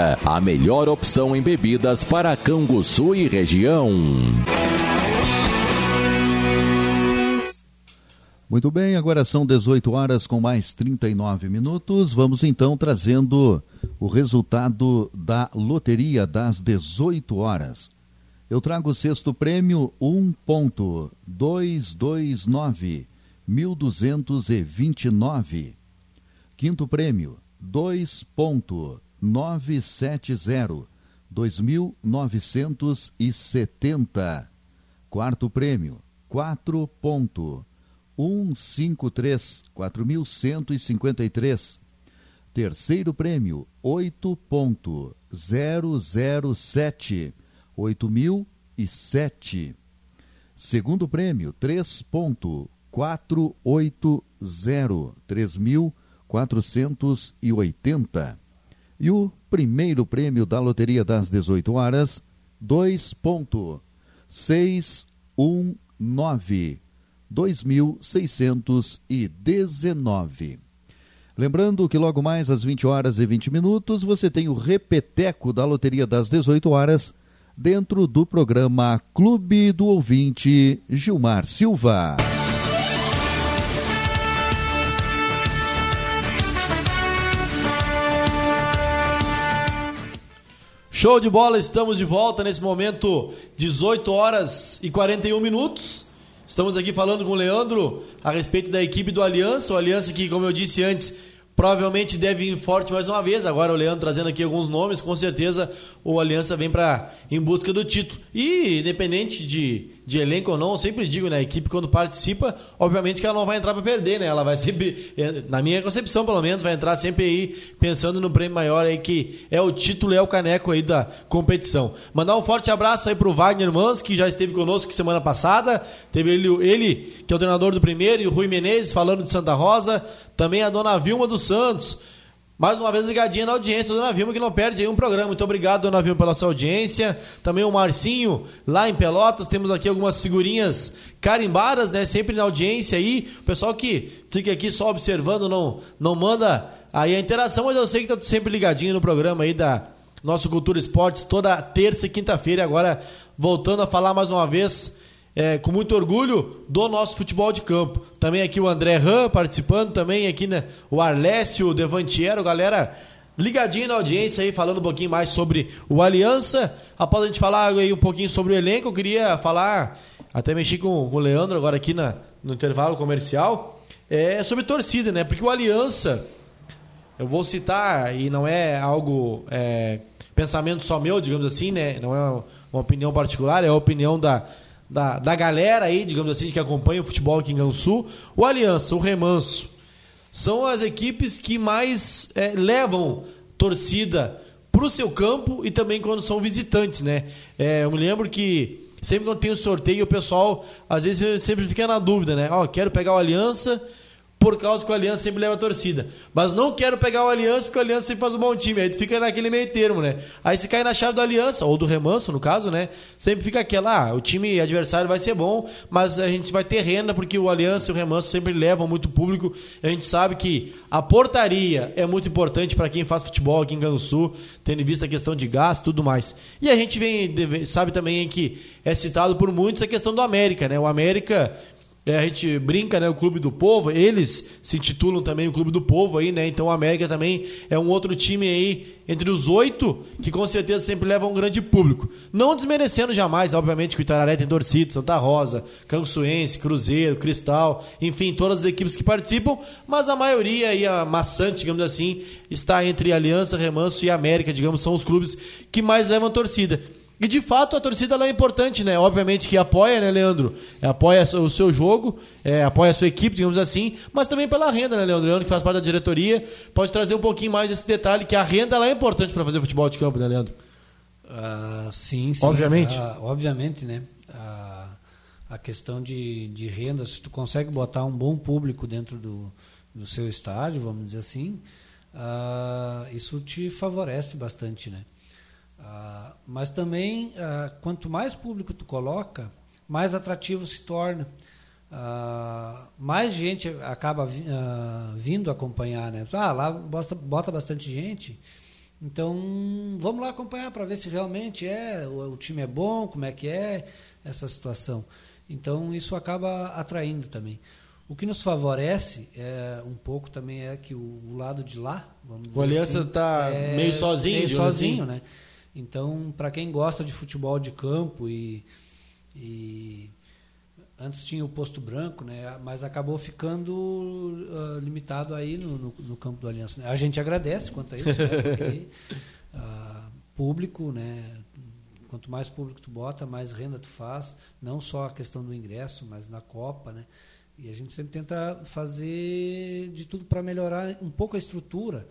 a melhor opção em bebidas para Canguçu e região. Muito bem, agora são 18 horas com mais 39 minutos. Vamos então trazendo o resultado da loteria das 18 horas. Eu trago o sexto prêmio 1.229 1229. Quinto prêmio, 2.970, 2.970. Quarto prêmio, 4.153, 4.153. Terceiro prêmio, 8.007, 8.007. Segundo prêmio, 3.480, 3.480. E o primeiro prêmio da loteria das 18 horas, 2.619, 2.619. Lembrando que logo mais às 20 horas e 20 minutos você tem o repeteco da loteria das 18 horas dentro do programa Clube do Ouvinte Gilmar Silva. Show de bola, estamos de volta nesse momento, 18 horas e 41 minutos. Estamos aqui falando com o Leandro a respeito da equipe do Aliança, o Aliança que, como eu disse antes, provavelmente deve ir forte mais uma vez. Agora o Leandro trazendo aqui alguns nomes, com certeza o Aliança vem para em busca do título. E independente de, de elenco ou não, eu sempre digo, né, a equipe quando participa, obviamente que ela não vai entrar para perder, né? Ela vai sempre, é, na minha concepção pelo menos, vai entrar sempre aí pensando no prêmio maior aí que é o título, é o caneco aí da competição. Mandar um forte abraço aí pro Wagner Mans, que já esteve conosco semana passada. Teve ele, ele que é o treinador do primeiro, e o Rui Menezes falando de Santa Rosa, também a dona Vilma dos Santos. Mais uma vez ligadinha na audiência, dona Vilma, que não perde aí um programa. Muito obrigado, dona Vilma, pela sua audiência. Também o Marcinho, lá em Pelotas. Temos aqui algumas figurinhas carimbadas, né? Sempre na audiência aí. O pessoal que fica aqui só observando, não, não manda aí a interação, mas eu sei que tá sempre ligadinho no programa aí da nosso Cultura Esportes, toda terça e quinta-feira. Agora, voltando a falar mais uma vez é, com muito orgulho do nosso futebol de campo. Também aqui o André Ram participando, também aqui né, o Arlécio, o Devantiero, galera ligadinho na audiência aí, falando um pouquinho mais sobre o Aliança. Após a gente falar aí um pouquinho sobre o elenco, eu queria falar, até mexi com, com o Leandro agora aqui na, no intervalo comercial, é sobre torcida, né? Porque o Aliança, eu vou citar, e não é algo, é, pensamento só meu, digamos assim, né? Não é uma opinião particular, é a opinião da da, da galera aí, digamos assim, que acompanha o futebol aqui em Gansu, o Aliança, o Remanso, são as equipes que mais é, levam torcida para o seu campo e também quando são visitantes, né? É, eu me lembro que sempre quando tem o um sorteio, o pessoal às vezes sempre fica na dúvida, né? Ó, oh, quero pegar o Aliança por causa que o Aliança sempre leva a torcida. Mas não quero pegar o Aliança porque o Aliança sempre faz um bom time. Aí tu fica naquele meio termo, né? Aí se cai na chave do Aliança, ou do Remanso, no caso, né? Sempre fica aquela, ah, o time adversário vai ser bom, mas a gente vai ter renda porque o Aliança e o Remanso sempre levam muito público. A gente sabe que a portaria é muito importante para quem faz futebol aqui em Gansu, tendo em vista a questão de gasto e tudo mais. E a gente vem, sabe também que é citado por muitos a questão do América, né? O América é, a gente brinca, né? O Clube do Povo, eles se intitulam também o Clube do Povo aí, né? Então o América também é um outro time aí entre os oito que com certeza sempre leva um grande público. Não desmerecendo jamais, obviamente, que o Itararé tem torcida, Santa Rosa, Canguçuense, Cruzeiro, Cristal, enfim, todas as equipes que participam, mas a maioria aí, a maçante, digamos assim, está entre Aliança, Remanso e América, digamos, são os clubes que mais levam torcida. E de fato a torcida lá é importante, né? Obviamente que apoia, né, Leandro? É, apoia o seu jogo, é, apoia a sua equipe, digamos assim, mas também pela renda, né, Leandro? Leandro que faz parte da diretoria, pode trazer um pouquinho mais esse detalhe que a renda lá é importante para fazer futebol de campo, né, Leandro? Uh, sim, sim. Obviamente. Uh, obviamente, né? Uh, a questão de, de renda, se tu consegue botar um bom público dentro do, do seu estádio, vamos dizer assim, isso te favorece bastante, né? Ah, mas também, ah, quanto mais público tu coloca, mais atrativo se torna. Ah, mais gente acaba vindo acompanhar. Né? Ah, lá bota, bota bastante gente. Então, vamos lá acompanhar para ver se realmente é, o, o, time é bom, como é que é essa situação. Então, isso acaba atraindo também. O que nos favorece é, um pouco também é que o, o lado de lá, vamos dizer o Aliança está assim, é, meio sozinho, meio sozinho, assim. né? Então, para quem gosta de futebol de campo e, e antes tinha o posto branco, né? Mas acabou ficando uh, limitado aí no, no, no, campo do Aliança. Né? A gente agradece quanto a isso, né? Porque uh, público, né? Quanto mais público tu bota, mais renda tu faz. Não só a questão do ingresso, mas na Copa, né? E a gente sempre tenta fazer de tudo para melhorar um pouco a estrutura.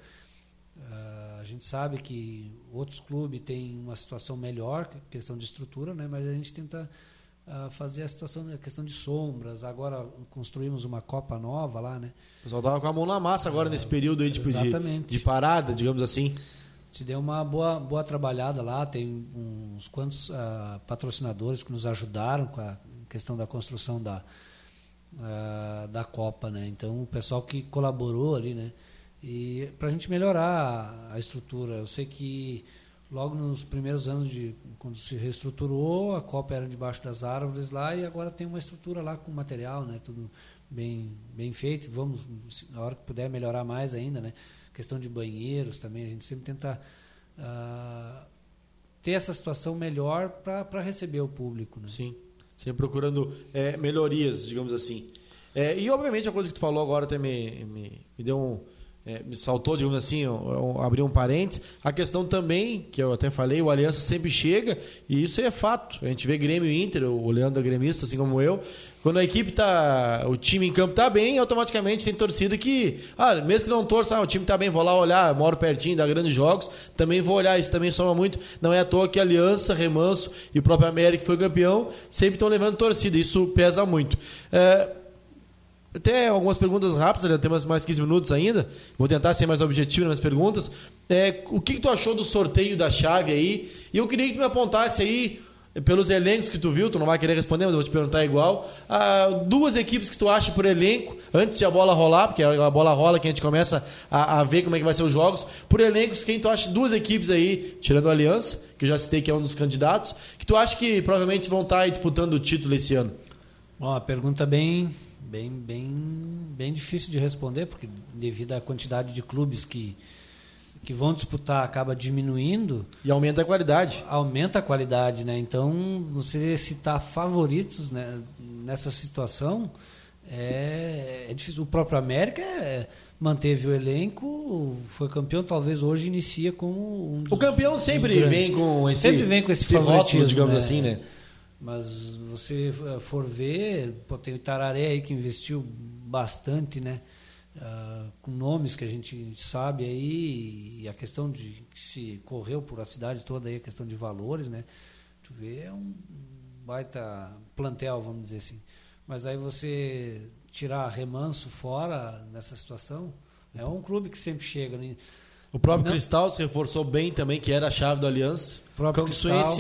Uh, a gente sabe que outros clubes têm uma situação melhor, questão de estrutura, né? Mas a gente tenta fazer a situação, a questão de sombras. Agora construímos uma Copa nova lá, né? O pessoal tava com a mão na massa agora nesse período aí tipo, de, de parada, digamos assim. Te deu uma boa, boa trabalhada lá, tem uns quantos uh, patrocinadores que nos ajudaram com a questão da construção da, uh, da Copa, né? Então o pessoal que colaborou ali, né? E para a gente melhorar a, estrutura, eu sei que logo nos primeiros anos de quando se reestruturou, a Copa era debaixo das árvores lá e agora tem uma estrutura lá com material, né? Tudo bem bem feito. Vamos na hora que puder melhorar mais ainda, né? Questão de banheiros também, a gente sempre tenta uh, ter essa situação melhor para receber o público, né? Sim. Sempre procurando é, melhorias, digamos assim. É, e obviamente a coisa que tu falou agora até me, me, me deu um é, me saltou, digamos assim, eu, eu abri um parênteses. A questão também, que eu até falei, o Aliança sempre chega, e isso é fato. A gente vê Grêmio e Inter, o Leandro é gremista, assim como eu. Quando a equipe tá. O time em campo tá bem, automaticamente tem torcida que. Ah, mesmo que não torça, ah, o time tá bem, vou lá olhar, moro pertinho, dá grandes jogos, também vou olhar, isso também soma muito. Não é à toa que a Aliança, Remanso e o próprio América, que foi campeão, sempre estão levando torcida, isso pesa muito. É, até algumas perguntas rápidas, temos mais 15 minutos ainda. Vou tentar ser mais objetivo nas perguntas. É, o que, que, tu achou do sorteio da chave aí? E eu queria que tu me apontasse aí, pelos elencos que tu viu, tu não vai querer responder, mas eu vou te perguntar igual. Ah, duas equipes que tu acha por elenco, antes de a bola rolar, porque a bola rola que a gente começa a, a ver como é que vai ser os jogos. Por elencos, quem tu acha duas equipes aí, tirando a Aliança, que eu já citei que é um dos candidatos, que tu acha que provavelmente vão estar disputando o título esse ano? A pergunta bem bem, bem, bem difícil de responder, porque devido à quantidade de clubes que, que vão disputar acaba diminuindo. E aumenta a qualidade. Aumenta a qualidade, né? Então, você citar favoritos né, nessa situação é, é difícil. O próprio América é, manteve o elenco, foi campeão, talvez hoje inicia como um dos, O campeão sempre vem com esse, sempre vem com esse, esse rótulo, digamos né? assim, né? Mas você eh, for ver, pô, tem o Tararé aí que investiu bastante, né? Uh, com nomes que a gente sabe aí, e a questão de que se correu por a cidade toda aí, a questão de valores, né? Tu vê, é um baita plantel, vamos dizer assim. Mas aí você tirar remanso fora nessa situação, é um clube que sempre chega. Né? O próprio Não. Cristal se reforçou bem também, que era a chave do Aliança. O próprio Cristal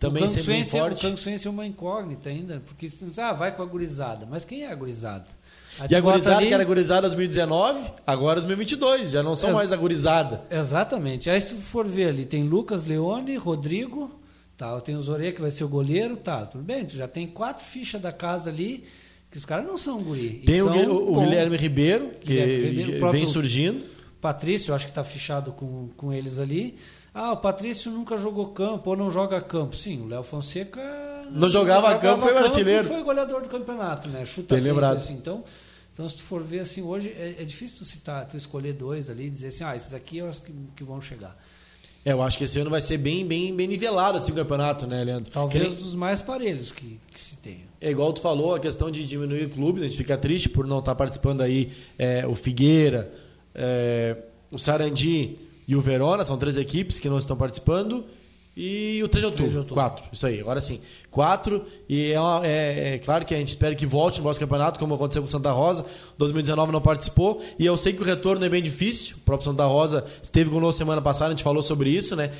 também sempre bem forte. O Canguçuense é uma incógnita ainda, porque ah, vai com a gurizada. Mas quem é a gurizada? A e a gurizada ali... que era gurizada 2019, agora 2022, já não são mais a gurizada. Exatamente. Aí se tu for ver ali, tem Lucas Leone, Rodrigo, tá, tem o Zorê que vai ser o goleiro, tá, tudo bem, tu já tem quatro fichas da casa ali, que os caras não são guri. Tem o, o, o Guilherme Ribeiro, que Guilherme Ribeiro, vem surgindo. Patrício, acho que está fichado com, com eles ali. Ah, o Patrício nunca jogou campo ou não joga campo. Sim, o Léo Fonseca. Não, não jogava, jogava campo, foi o artilheiro. Foi goleador do campeonato, né? Chuta Bem lembrado. Assim. Então, então, se tu for ver assim, hoje é, é, difícil tu citar, tu escolher dois ali e dizer assim, ah, esses aqui é os que, que vão chegar. É, eu acho que esse ano vai ser bem, bem, bem nivelado assim, o campeonato, né, Leandro? Talvez nem... dos mais parelhos que, que se tenha. É igual tu falou, a questão de diminuir clubes, a gente fica triste por não estar participando aí é, o Figueira, é, o Sarandi e o Verona, são três equipes que não estão participando. E o 3 de outubro, 3 de outubro. quatro. Isso aí, agora sim. Quatro. E é, uma, é, é, claro que a gente espera que volte no nosso campeonato, como aconteceu com o Santa Rosa. 2019 não participou. E eu sei que o retorno é bem difícil. O próprio Santa Rosa esteve conosco semana passada, a gente falou sobre isso, né?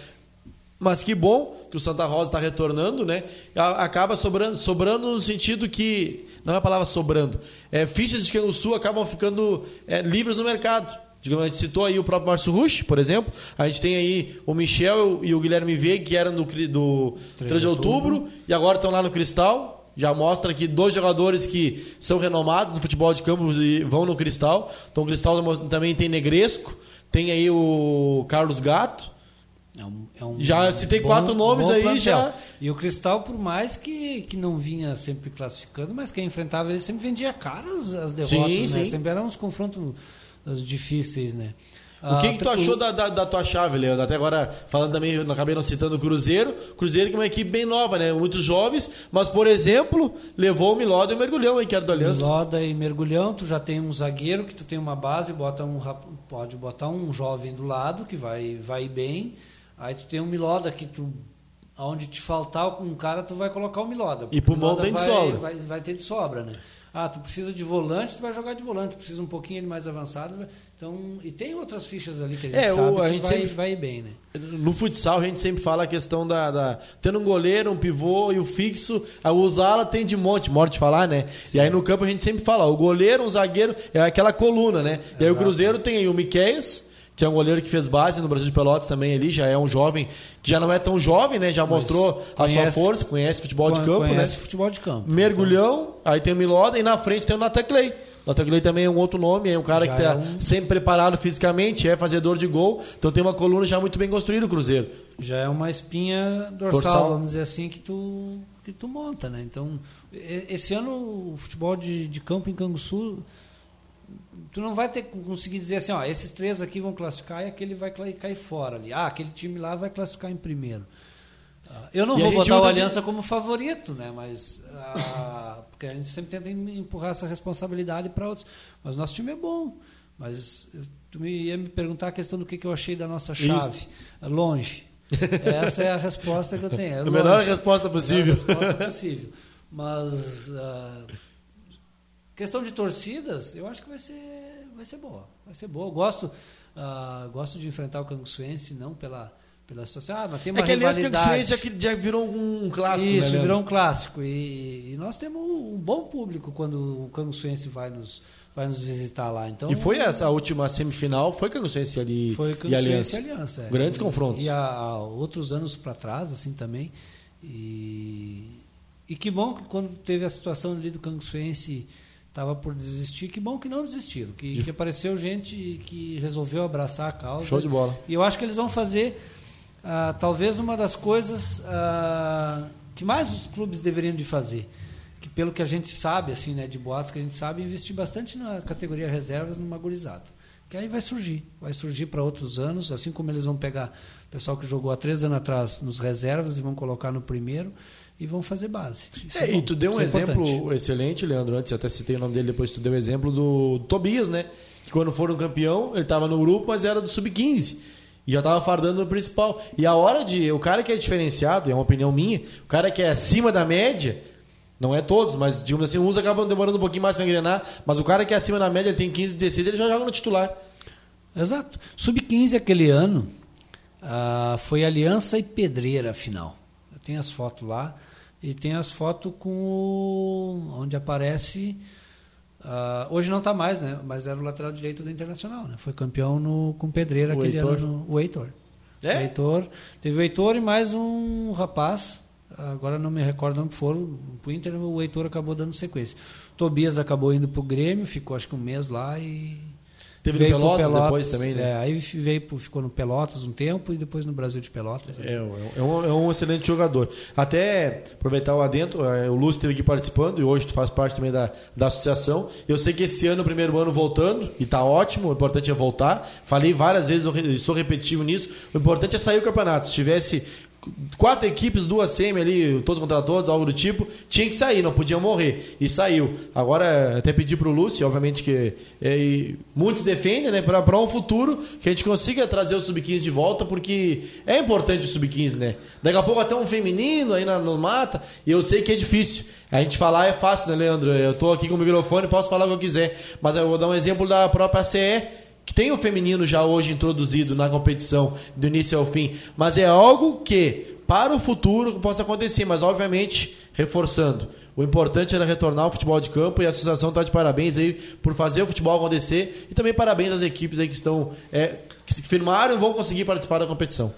Mas que bom que o Santa Rosa está retornando, né? Acaba sobrando, sobrando no sentido que. Não é a palavra sobrando. É, fichas de no Sul acabam ficando é, livres no mercado. Digamos, a gente citou aí o próprio Márcio Rush, por exemplo. A gente tem aí o Michel e o Guilherme Veiga, que eram do, do 3 de outubro, outubro, e agora estão lá no Cristal. Já mostra que dois jogadores que são renomados no futebol de campo e vão no Cristal. Então o Cristal também tem Negresco, tem aí o Carlos Gato. É um, é um Já citei quatro nomes bom aí, plantel. já. E o Cristal, por mais que, que não vinha sempre classificando, mas quem enfrentava ele sempre vendia cara as, as derrotas, Sim, né? sim. Sempre eram uns confrontos uh, difíceis, né? O que, Ah, que tu achou da, da, da tua chave, Leandro? Até agora, falando também, acabei não citando o Cruzeiro. Cruzeiro que é uma equipe bem nova, né? Muitos jovens, mas, por exemplo, levou o Miló e o Mergulhão aí, que era do Aliança. Loda e mergulhão, tu já tem um zagueiro que tu tem uma base, bota um pode botar um jovem do lado que vai vai bem. Aí tu tem um Miloda que tu aonde te faltar um cara tu vai colocar o Miloda. E pro O Miloda mão tem de vai, sobra. Vai, vai ter de sobra, né? Ah, tu precisa de volante, tu vai jogar de volante, tu precisa um pouquinho mais avançado. Então, e tem outras fichas ali que a gente É, o- sabe a que gente vai, sempre- vai bem, né? No futsal, a gente sempre fala a questão da. da- tendo um goleiro, um pivô e o fixo, a usá-la tem de monte, morte de falar, né? E aí no campo a gente sempre fala: o goleiro, um zagueiro, é aquela coluna, né? E aí o Exato. Cruzeiro tem aí o Miqueias. Que é um goleiro que fez base no Brasil de Pelotas também ali, já é um jovem, que já não é tão jovem, né? Já mostrou a sua conhece- força, conhece futebol de campo, né? conhece futebol de campo. Mergulhão, aí tem o Miloda e na frente tem o Natan Clay. Natan Clay também é um outro nome, é um cara Já que está é um- sempre preparado fisicamente, é fazedor de gol, então tem uma coluna já muito bem construída o Cruzeiro. já é uma espinha dorsal, Dorsal. vamos dizer assim, que tu, que tu monta, né? Então, esse ano o futebol de, de campo em Canguçu, tu não vai ter conseguir dizer assim, ó, esses três aqui vão classificar e aquele vai cair fora ali. Ah, aquele time lá vai classificar em primeiro. Ah, Eu não E vou botar o usa de- Aliança como favorito, né? Mas ah, <coughs> porque a gente sempre tenta em- empurrar essa responsabilidade para outros. Mas nosso time é bom. Mas tu me ia me perguntar a questão do que, que eu achei da nossa chave. Longe. Essa é a resposta que eu tenho. É <laughs> A longe. resposta possível. A menor resposta possível. <laughs> Mas ah, questão de torcidas, eu acho que vai ser, vai ser boa. Vai ser boa. Eu gosto, ah, gosto de enfrentar o Canguçuense, não pela, pela situação. Ah, mas tem uma É que aliás rivalidade. o já, que já virou um, um clássico, Isso, né, Leandro? virou um clássico. E, e nós temos um bom público quando o Canguçuense vai nos, vai nos visitar lá. Então, E foi essa a última semifinal, foi Canguçuense ali foi e Aliança. e Aliança. é. Grandes E- confrontos. E há, há outros anos para trás, assim também. E, e que bom que quando teve a situação ali do Canguçuense estava por desistir, que bom que não desistiram, que, De- que apareceu gente que resolveu abraçar a causa. Show de bola. E eu acho que eles vão fazer ah, talvez uma das coisas ah, que mais os clubes deveriam de fazer. Que pelo que a gente sabe, assim, né, de boatos que a gente sabe, investir bastante na categoria reservas numa gurizada. Que aí vai surgir, vai surgir para outros anos, assim como eles vão pegar o pessoal que jogou há três anos atrás nos reservas e vão colocar no primeiro e vão fazer base. É, é e tu deu um isso é exemplo excelente, Leandro. Antes eu até citei o nome dele, depois tu deu o exemplo do Tobias, né? Que quando foram campeão, ele estava no grupo, mas era do sub-15. E já estava fardando no principal. E a hora de. O cara que é diferenciado, é uma opinião minha, o cara que é acima da média, não é todos, mas digamos assim, uns acabam demorando um pouquinho mais para engrenar, mas o cara que é acima da média, ele tem 15, 16, ele já joga no titular. Exato. Sub-15 aquele ano ah, foi Aliança e Pedreira a final. Eu tenho as fotos lá e tem as fotos com o, onde aparece. ah, hoje não está mais, né? Mas era o lateral direito do Internacional, né? Foi campeão no, com Pedreira O aquele Heitor? ano. no- o Heitor. É? O Heitor. Teve o Heitor e mais um rapaz. Agora não me recordo onde foram. Pro Inter, o Heitor acabou dando sequência. Tobias acabou indo pro Grêmio, ficou acho que um mês lá e Teve Veio no pro Pelotas, depois também, né? É, aí veio, ficou no Pelotas um tempo e depois no Brasil de Pelotas. né? É, é um, é um excelente jogador. Até aproveitar o adentro, é, o Lúcio esteve aqui participando e hoje tu faz parte também da, da associação. Eu sei que esse ano, o primeiro ano, voltando, e tá ótimo, o importante é voltar. Falei várias vezes, eu sou repetitivo nisso. O importante é sair o campeonato. Se tivesse quatro equipes, duas semi ali, todos contra todos, algo do tipo, tinha que sair, não podia morrer. E saiu. Agora, até pedir pro Lúcio, obviamente que é, muitos defendem, né, para um futuro que a gente consiga trazer o Sub-15 de volta, porque é importante o Sub-15, né? Daqui a pouco até um feminino aí na, no mata, e eu sei que é difícil. A gente falar é fácil, né, Leandro? Eu tô aqui com o microfone, posso falar o que eu quiser. Mas eu vou dar um exemplo da própria CE, que tem o feminino já hoje introduzido na competição do início ao fim, mas é algo que para o futuro possa acontecer, mas obviamente reforçando. O importante era retornar ao futebol de campo e a associação está de parabéns aí por fazer o futebol acontecer e também parabéns às equipes aí que estão é, que se firmaram e vão conseguir participar da competição.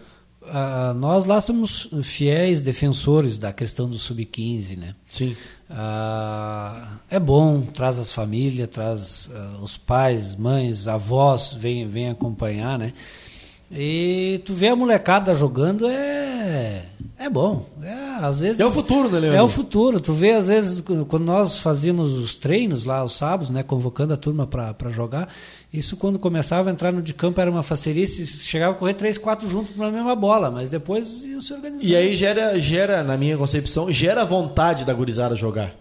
Ah, nós lá somos fiéis defensores da questão do sub-15, né? Sim. Ah, é bom, traz as famílias, traz ah, os pais, mães, avós, vem, vem acompanhar, né? E tu vê a molecada jogando é é bom. É, às vezes É o futuro, né, Leandro? É o futuro. Tu vê às vezes quando nós fazíamos os treinos lá aos sábados, né, convocando a turma para jogar, isso quando começava a entrar no de campo era uma facerice, chegava a correr três, quatro juntos para a mesma bola, mas depois iam se organizar. E aí gera, gera, na minha concepção, gera vontade da gurizada jogar.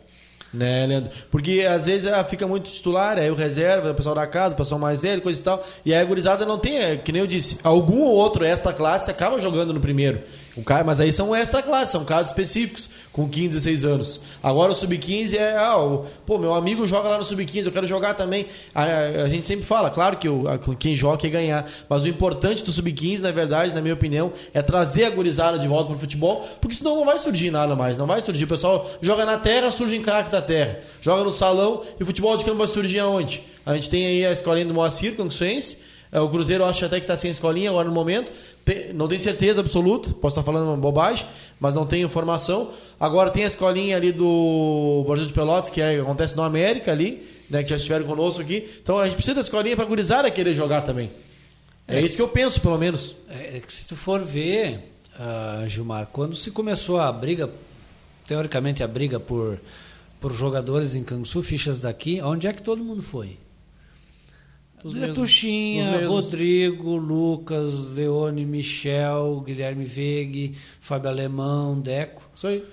Né, Leandro? Porque às vezes ah, fica muito titular, aí o reserva, o pessoal da casa, o pessoal mais velho, coisa e tal. E aí a gurizada não tem, é, que nem eu disse, algum ou outro esta classe acaba jogando no primeiro. O cara, mas aí são extra classe, são casos específicos, com 15, 16 anos. Agora o sub-15 é, ah, o, pô, meu amigo joga lá no sub-15, eu quero jogar também. A, a, a, gente sempre fala, claro que o, a, quem joga quer ganhar, mas o importante do sub-15, na verdade, na minha opinião, é trazer a gurizada de volta pro futebol, porque senão não vai surgir nada mais, não vai surgir. O pessoal joga na terra, surgem craques da terra. Joga no salão e o futebol de campo vai surgir aonde? A gente tem aí a escolinha do Moacir, Canguçuense, o Cruzeiro acho até que está sem escolinha agora no momento. Tem, não tenho certeza absoluta, posso estar falando uma bobagem, mas não tenho informação. Agora tem a escolinha ali do Brasil de Pelotas, que é, acontece no América ali, né, que já estiveram conosco aqui. Então a gente precisa da escolinha para gurizada querer jogar também. É, é, isso que eu penso, pelo menos. É, é que se tu for ver, uh, Gilmar, quando se começou a briga, teoricamente a briga por, por jogadores em Canguçu, fichas daqui, onde é que todo mundo foi? Os Letuchinha, Rodrigo, Lucas, Leone, Michel, Guilherme Vegue, Fábio Alemão, Deco. Isso aí.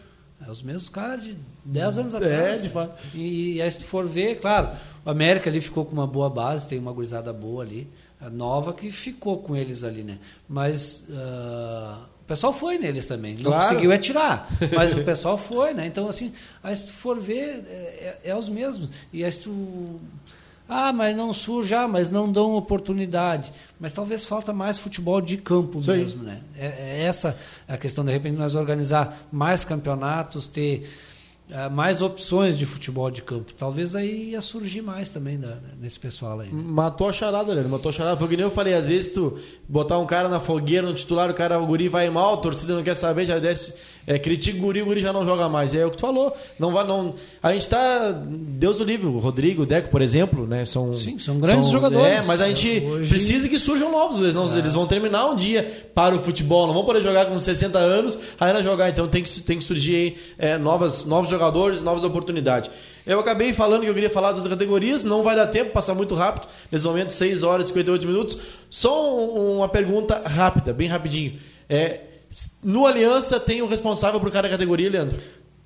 É os mesmos caras de 10 anos é, atrás. É, de fato. E, e aí, se tu for ver, claro, o América ali ficou com uma boa base, tem uma gurizada boa ali, nova que ficou com eles ali, né? Mas uh, o pessoal foi neles também. Não claro. conseguiu é tirar, <laughs> mas o pessoal foi, né? Então, assim, aí se tu for ver, é, é, é os mesmos. E aí se tu ah, mas não surge, ah, mas não dão oportunidade. Mas talvez falta mais futebol de campo Sim. mesmo, né? É, é essa a questão, de repente, nós organizar mais campeonatos, ter uh, mais opções de futebol de campo. Talvez aí ia surgir mais também da, nesse pessoal aí. Né? Matou a charada, Leandro, matou a charada. Foi que nem eu falei, às vezes tu botar um cara na fogueira, no titular, o cara, o guri vai mal, a torcida não quer saber, já desce é, critica o guri, o guri já não joga mais. É o que tu falou. Não vai, não, a gente tá. Deus o livre, o Rodrigo, o Deco, por exemplo, né? São, Sim, são grandes são, jogadores. É, mas a gente Hoje... precisa que surjam novos. Eles, não, é. eles vão terminar um dia para o futebol. Não vão poder jogar com 60 anos, aí não jogar. Então tem que, tem que surgir aí, é, novas, novos jogadores, novas oportunidades. Eu acabei falando que eu queria falar das categorias, não vai dar tempo, passar muito rápido. Nesse momento, 6 horas e 58 minutos. Só uma pergunta rápida, bem rapidinho. É, no Aliança tem o um responsável por cada categoria, Leandro?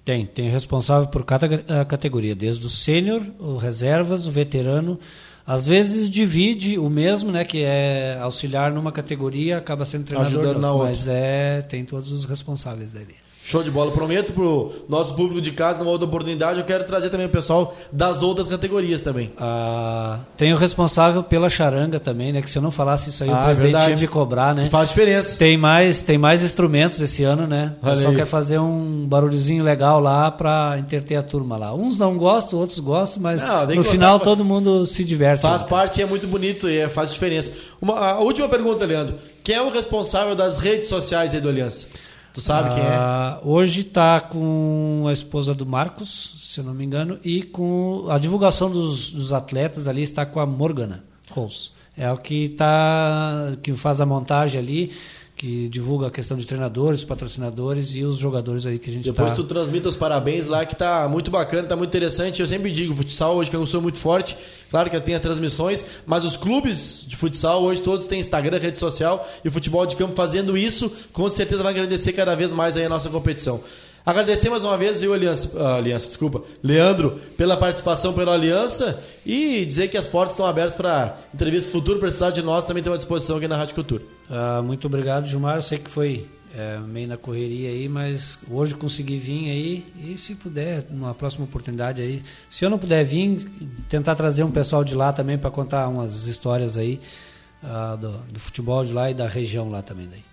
Tem, tem responsável por cada eh, categoria, desde o sênior, o reservas, o veterano. Às vezes divide o mesmo, né, que é auxiliar numa categoria, acaba sendo treinador, Ajudando na outra. mas é tem todos os responsáveis dali. Show de bola. Prometo pro nosso público de casa, numa outra oportunidade, eu quero trazer também o pessoal das outras categorias também. Ah, tem o responsável pela charanga também, né? Que se eu não falasse isso aí, ah, o presidente verdade. ia me cobrar, né? Faz diferença. Tem mais, tem mais instrumentos esse ano, né? O pessoal quer fazer um barulhozinho legal lá para interter a turma lá. Uns não gostam, outros gostam, mas não, no final pra... todo mundo se diverte. Faz né? parte e é muito bonito e é, faz diferença. Uma, a última pergunta, Leandro. Quem é o responsável das redes sociais aí do Aliança? Tu sabe ah, quem é? Ah, hoje está com a esposa do Marcos, se eu não me engano, e com a divulgação dos, dos atletas ali está com a Morgana Rose. É o que tá que faz a montagem ali que divulga a questão de treinadores, patrocinadores e os jogadores aí que a gente Depois tá... tu transmita os parabéns lá, que tá muito bacana, tá muito interessante. Eu sempre digo, futsal hoje que eu sou muito forte, claro que tem as transmissões, mas os clubes de futsal hoje todos têm Instagram, rede social e o futebol de campo fazendo isso, com certeza vai agradecer cada vez mais aí a nossa competição. Agradecer mais uma vez, viu, Aliança, uh, Aliança, desculpa, Leandro, pela participação pela Aliança e dizer que as portas estão abertas para entrevistas futuras, precisar de nós, também tem uma disposição aqui na Rádio Cultura. Uh, muito obrigado, Gilmar. Eu sei que foi é, meio na correria aí, mas hoje consegui vir aí e se puder, numa próxima oportunidade aí, se eu não puder vir, tentar trazer um pessoal de lá também para contar umas histórias aí uh, do, do futebol de lá e da região lá também daí.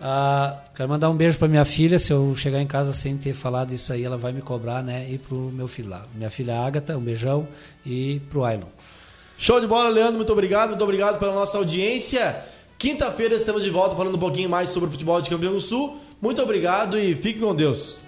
Ah, quero mandar um beijo para minha filha. Se eu chegar em casa sem ter falado isso aí, ela vai me cobrar, né? E pro meu filho lá. Minha filha Agatha, um beijão. E pro Ailon. Show de bola, Leandro. Muito obrigado. Muito obrigado pela nossa audiência. Quinta-feira estamos de volta falando um pouquinho mais sobre o futebol de Campeão do Sul. Muito obrigado e fique com Deus.